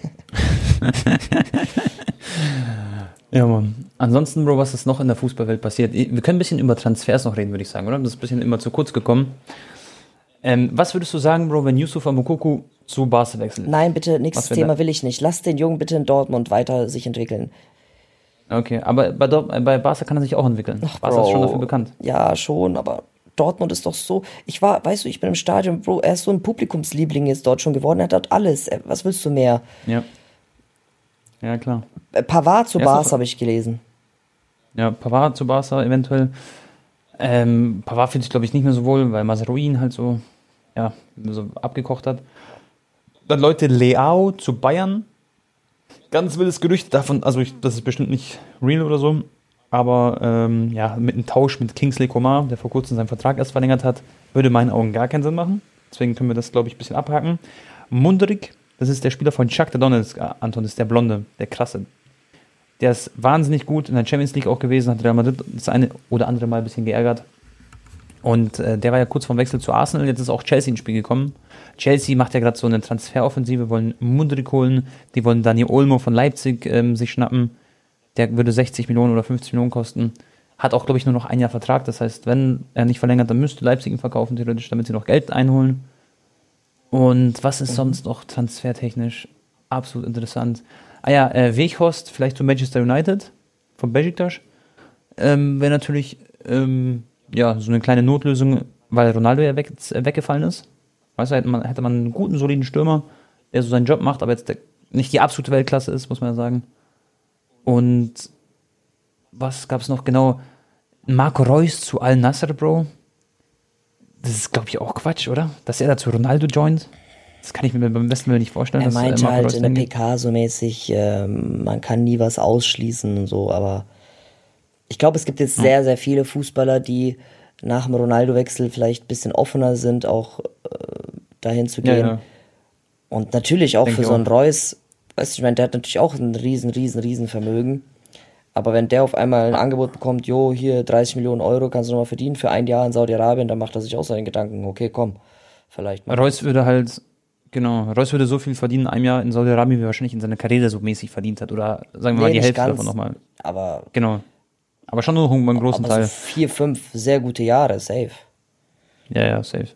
ja, Mann. Ansonsten, Bro, was ist noch in der Fußballwelt passiert? Wir können ein bisschen über Transfers noch reden, würde ich sagen, oder? Das ist ein bisschen immer zu kurz gekommen. Ähm, was würdest du sagen, Bro, wenn Yusuf Amukuku zu Barca wechselt? Nein, bitte, nächstes Thema will ich nicht. Lass den Jungen bitte in Dortmund weiter sich entwickeln. Okay, aber bei, bei Barca kann er sich auch entwickeln. Ach, Barca Bro. ist schon dafür bekannt. Ja, schon, aber Dortmund ist doch so. Ich war, weißt du, ich bin im Stadion, Bro, er ist so ein Publikumsliebling jetzt dort schon geworden. Er hat dort alles. Was willst du mehr? Ja. Ja, klar. Äh, Pavard zu Barca habe ich gelesen. Ja, Pavard zu Barca eventuell. Ähm, Pavard fühlt sich, glaube ich, nicht mehr so wohl, weil Maseruin halt so, ja, so abgekocht hat. Dann Leute Leao zu Bayern ganz wildes Gerücht davon, also ich, das ist bestimmt nicht real oder so, aber ähm, ja, mit einem Tausch mit Kingsley Komar, der vor kurzem seinen Vertrag erst verlängert hat, würde in meinen Augen gar keinen Sinn machen. Deswegen können wir das, glaube ich, ein bisschen abhaken. Mundrik, das ist der Spieler von Chuck der Donetsk, Anton, ist der Blonde, der Krasse. Der ist wahnsinnig gut in der Champions League auch gewesen, hat Real Madrid das eine oder andere Mal ein bisschen geärgert. Und äh, der war ja kurz vorm Wechsel zu Arsenal, jetzt ist auch Chelsea ins Spiel gekommen. Chelsea macht ja gerade so eine Transferoffensive, wollen Mundrik holen, die wollen Daniel Olmo von Leipzig ähm, sich schnappen. Der würde 60 Millionen oder 50 Millionen kosten. Hat auch, glaube ich, nur noch ein Jahr Vertrag. Das heißt, wenn er nicht verlängert, dann müsste Leipzig ihn verkaufen, theoretisch, damit sie noch Geld einholen. Und was ist sonst noch transfertechnisch absolut interessant? Ah ja, äh, Weghorst, vielleicht zu Manchester United von Besiktas. Ähm, Wäre natürlich ähm, ja, so eine kleine Notlösung, weil Ronaldo ja weg, weggefallen ist. Weißt du, hätte man, hätte man einen guten, soliden Stürmer, der so seinen Job macht, aber jetzt der, nicht die absolute Weltklasse ist, muss man ja sagen. Und was gab es noch genau? Marco Reus zu Al Nasser, Bro. Das ist, glaube ich, auch Quatsch, oder? Dass er da zu Ronaldo joint. Das kann ich mir beim besten Willen nicht vorstellen. Er meinte äh, halt in der PK so mäßig, äh, man kann nie was ausschließen und so, aber ich glaube, es gibt jetzt sehr, sehr viele Fußballer, die nach dem Ronaldo-Wechsel vielleicht ein bisschen offener sind, auch äh, dahin zu gehen. Ja, ja. Und natürlich auch Denk für so einen Reus, weißt du, ich meine, der hat natürlich auch ein riesen, riesen, riesen Vermögen. Aber wenn der auf einmal ein Angebot bekommt, jo, hier 30 Millionen Euro kannst du nochmal verdienen für ein Jahr in Saudi-Arabien, dann macht er sich auch seinen Gedanken, okay, komm, vielleicht. Mal. Reus würde halt, genau, Reus würde so viel verdienen in einem Jahr in Saudi-Arabien, wie er wahrscheinlich in seiner Karriere so mäßig verdient hat. Oder sagen wir nee, mal die Hälfte ganz, davon nochmal. Aber. Genau. Aber schon nur einen großen aber Teil. So vier, fünf sehr gute Jahre, safe. Ja, ja, safe.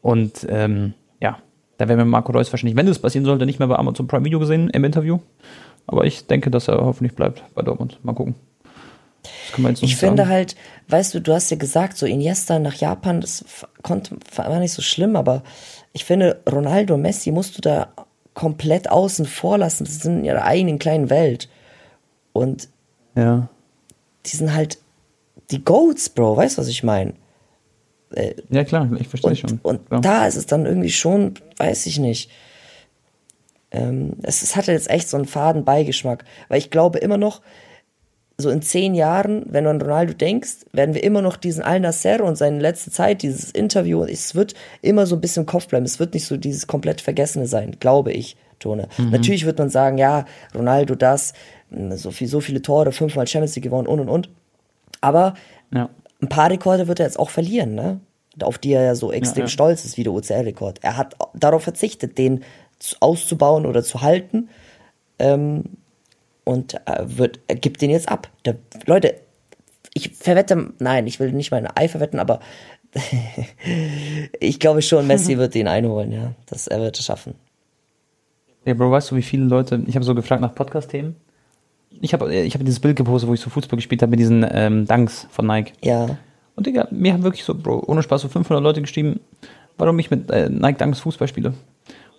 Und ähm, ja, da werden wir Marco Reus wahrscheinlich, wenn das passieren sollte, nicht mehr bei Amazon Prime Video gesehen im Interview. Aber ich denke, dass er hoffentlich bleibt bei Dortmund. Mal gucken. ich finde halt, weißt du, du hast ja gesagt, so Iniesta nach Japan, das konnte, war nicht so schlimm, aber ich finde, Ronaldo und Messi musst du da komplett außen vor lassen. Sie sind in ihrer eigenen kleinen Welt. Und ja die sind halt die Goats, Bro, weißt du, was ich meine? Äh, ja, klar, ich verstehe schon. Und klar. da ist es dann irgendwie schon, weiß ich nicht. Ähm, es, es hatte jetzt echt so einen faden Beigeschmack, weil ich glaube immer noch, so in zehn Jahren, wenn du an Ronaldo denkst, werden wir immer noch diesen Al Nasser und seine letzte Zeit, dieses Interview, es wird immer so ein bisschen im Kopf bleiben. Es wird nicht so dieses komplett Vergessene sein, glaube ich, Tone. Mhm. Natürlich wird man sagen, ja, Ronaldo das, so, viel, so viele Tore, fünfmal Champions League gewonnen und und und. Aber ja. ein paar Rekorde wird er jetzt auch verlieren, ne? Auf die er ja so extrem ja, stolz ist, wie der OCR-Rekord. Er hat darauf verzichtet, den auszubauen oder zu halten. Ähm, und er, wird, er gibt den jetzt ab. Der, Leute, ich verwette, nein, ich will nicht meine Ei verwetten, aber *laughs* ich glaube schon, Messi *laughs* wird den einholen, ja. Das, er wird es schaffen. Ja, Bro, weißt du, wie viele Leute, ich habe so gefragt nach Podcast-Themen ich habe ich hab dieses Bild gepostet, wo ich so Fußball gespielt habe mit diesen ähm, Dunks von Nike. Ja. Und Digga, mir haben wirklich so, Bro, ohne Spaß, so 500 Leute geschrieben, warum ich mit äh, Nike Dunks Fußball spiele.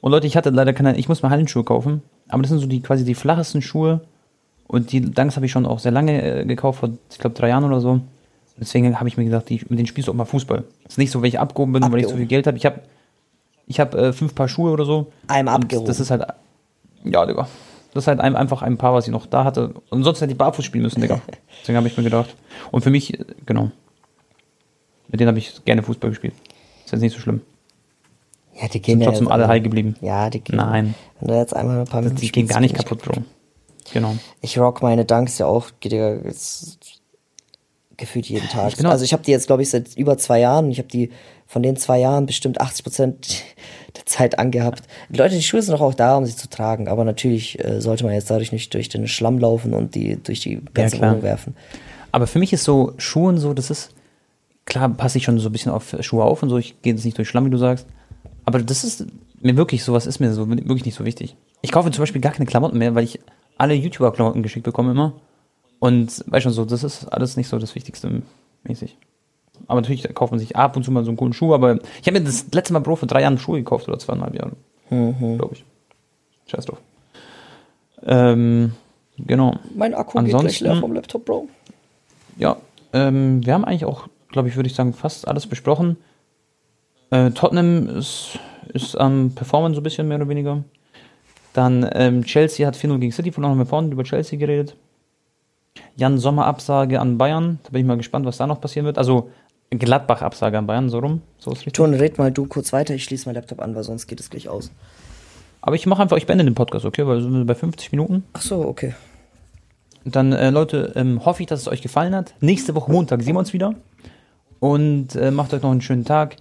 Und Leute, ich hatte leider keine, ich muss mal Hallenschuhe kaufen, aber das sind so die quasi die flachesten Schuhe. Und die Dunks habe ich schon auch sehr lange äh, gekauft, vor, ich glaube, drei Jahren oder so. Deswegen habe ich mir gedacht, die, mit denen spielst du auch mal Fußball. Das ist nicht so, wenn ich abgehoben bin, abgehoben. weil ich so viel Geld habe. Ich habe ich hab, äh, fünf Paar Schuhe oder so. Einmal abgehoben. Das ist halt, ja, Digga. Das ist halt einfach ein paar, was ich noch da hatte. Und sonst hätte ich barfuß spielen müssen, Digga. *laughs* Deswegen habe ich mir gedacht. Und für mich, genau. Mit denen habe ich gerne Fußball gespielt. Ist jetzt nicht so schlimm. Ja, die gehen sind trotzdem alle heil geblieben. Ja, die gehen. Nein. Wenn du jetzt einmal ein paar Minuten Die gehen gar nicht kaputt, Bro. Genau. Ich rock meine Dunks ja auch, Digga, gefühlt jeden Tag. Ich also ich habe die jetzt, glaube ich, seit über zwei Jahren. Ich habe die von den zwei Jahren bestimmt 80 Prozent *laughs* der Zeit angehabt. Die Leute, die Schuhe sind doch auch da, um sie zu tragen, aber natürlich äh, sollte man jetzt dadurch nicht durch den Schlamm laufen und die durch die ganze ja, Wohnung werfen. Aber für mich ist so Schuhen so, das ist klar, passe ich schon so ein bisschen auf Schuhe auf und so. Ich gehe jetzt nicht durch Schlamm, wie du sagst. Aber das ist mir wirklich sowas ist mir so wirklich nicht so wichtig. Ich kaufe zum Beispiel gar keine Klamotten mehr, weil ich alle YouTuber-Klamotten geschickt bekomme immer. Und weißt schon so, das ist alles nicht so das Wichtigste mäßig. Aber natürlich kauft man sich ab und zu mal so einen coolen Schuh. Aber ich habe mir das letzte Mal, Bro, vor drei Jahren Schuhe gekauft oder zweieinhalb Jahren. Mhm. Glaube ich. Scheiß drauf. Ähm, genau. Mein Akku Ansonsten, geht gleich leer vom Laptop, Bro. Ja, ähm, wir haben eigentlich auch, glaube ich, würde ich sagen, fast alles besprochen. Äh, Tottenham ist, ist am Performen so ein bisschen mehr oder weniger. Dann ähm, Chelsea hat 4-0 gegen City von nochmal vorne über Chelsea geredet. Jan Sommer Absage an Bayern. Da bin ich mal gespannt, was da noch passieren wird. Also Gladbach-Absage an Bayern, so rum. So ist richtig. Ton, red mal du kurz weiter, ich schließe mein Laptop an, weil sonst geht es gleich aus. Aber ich mache einfach, ich beende den Podcast, okay? Weil wir sind bei 50 Minuten. Ach so, okay. Dann, äh, Leute, ähm, hoffe ich, dass es euch gefallen hat. Nächste Woche Montag sehen wir uns wieder. und äh, macht euch noch einen schönen Tag.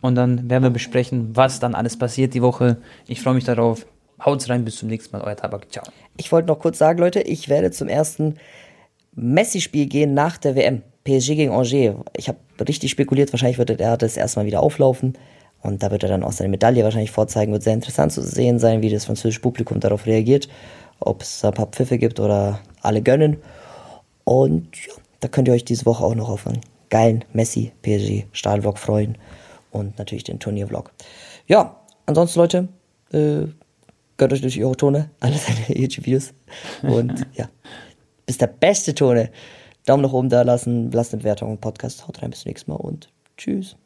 Und dann werden wir besprechen, was dann alles passiert die Woche. Ich freue mich darauf. Haut's rein, bis zum nächsten Mal. Euer Tabak. Ciao. Ich wollte noch kurz sagen, Leute, ich werde zum ersten Messi-Spiel gehen nach der WM. PSG gegen Angers. Ich habe richtig spekuliert, wahrscheinlich wird er das erstmal wieder auflaufen. Und da wird er dann auch seine Medaille wahrscheinlich vorzeigen. Wird sehr interessant zu sehen sein, wie das französische Publikum darauf reagiert. Ob es ein paar Pfiffe gibt oder alle gönnen. Und ja, da könnt ihr euch diese Woche auch noch auf einen geilen Messi PSG Stahlvlog freuen. Und natürlich den Turniervlog. Ja, ansonsten Leute, äh, gönnt euch natürlich eure Tone, alle seine *laughs* YouTube-Videos. Und *laughs* ja, bis der beste Tone. Daumen nach oben da lassen, lasst eine Bewertung und Podcast. Haut rein, bis zum nächsten Mal und tschüss.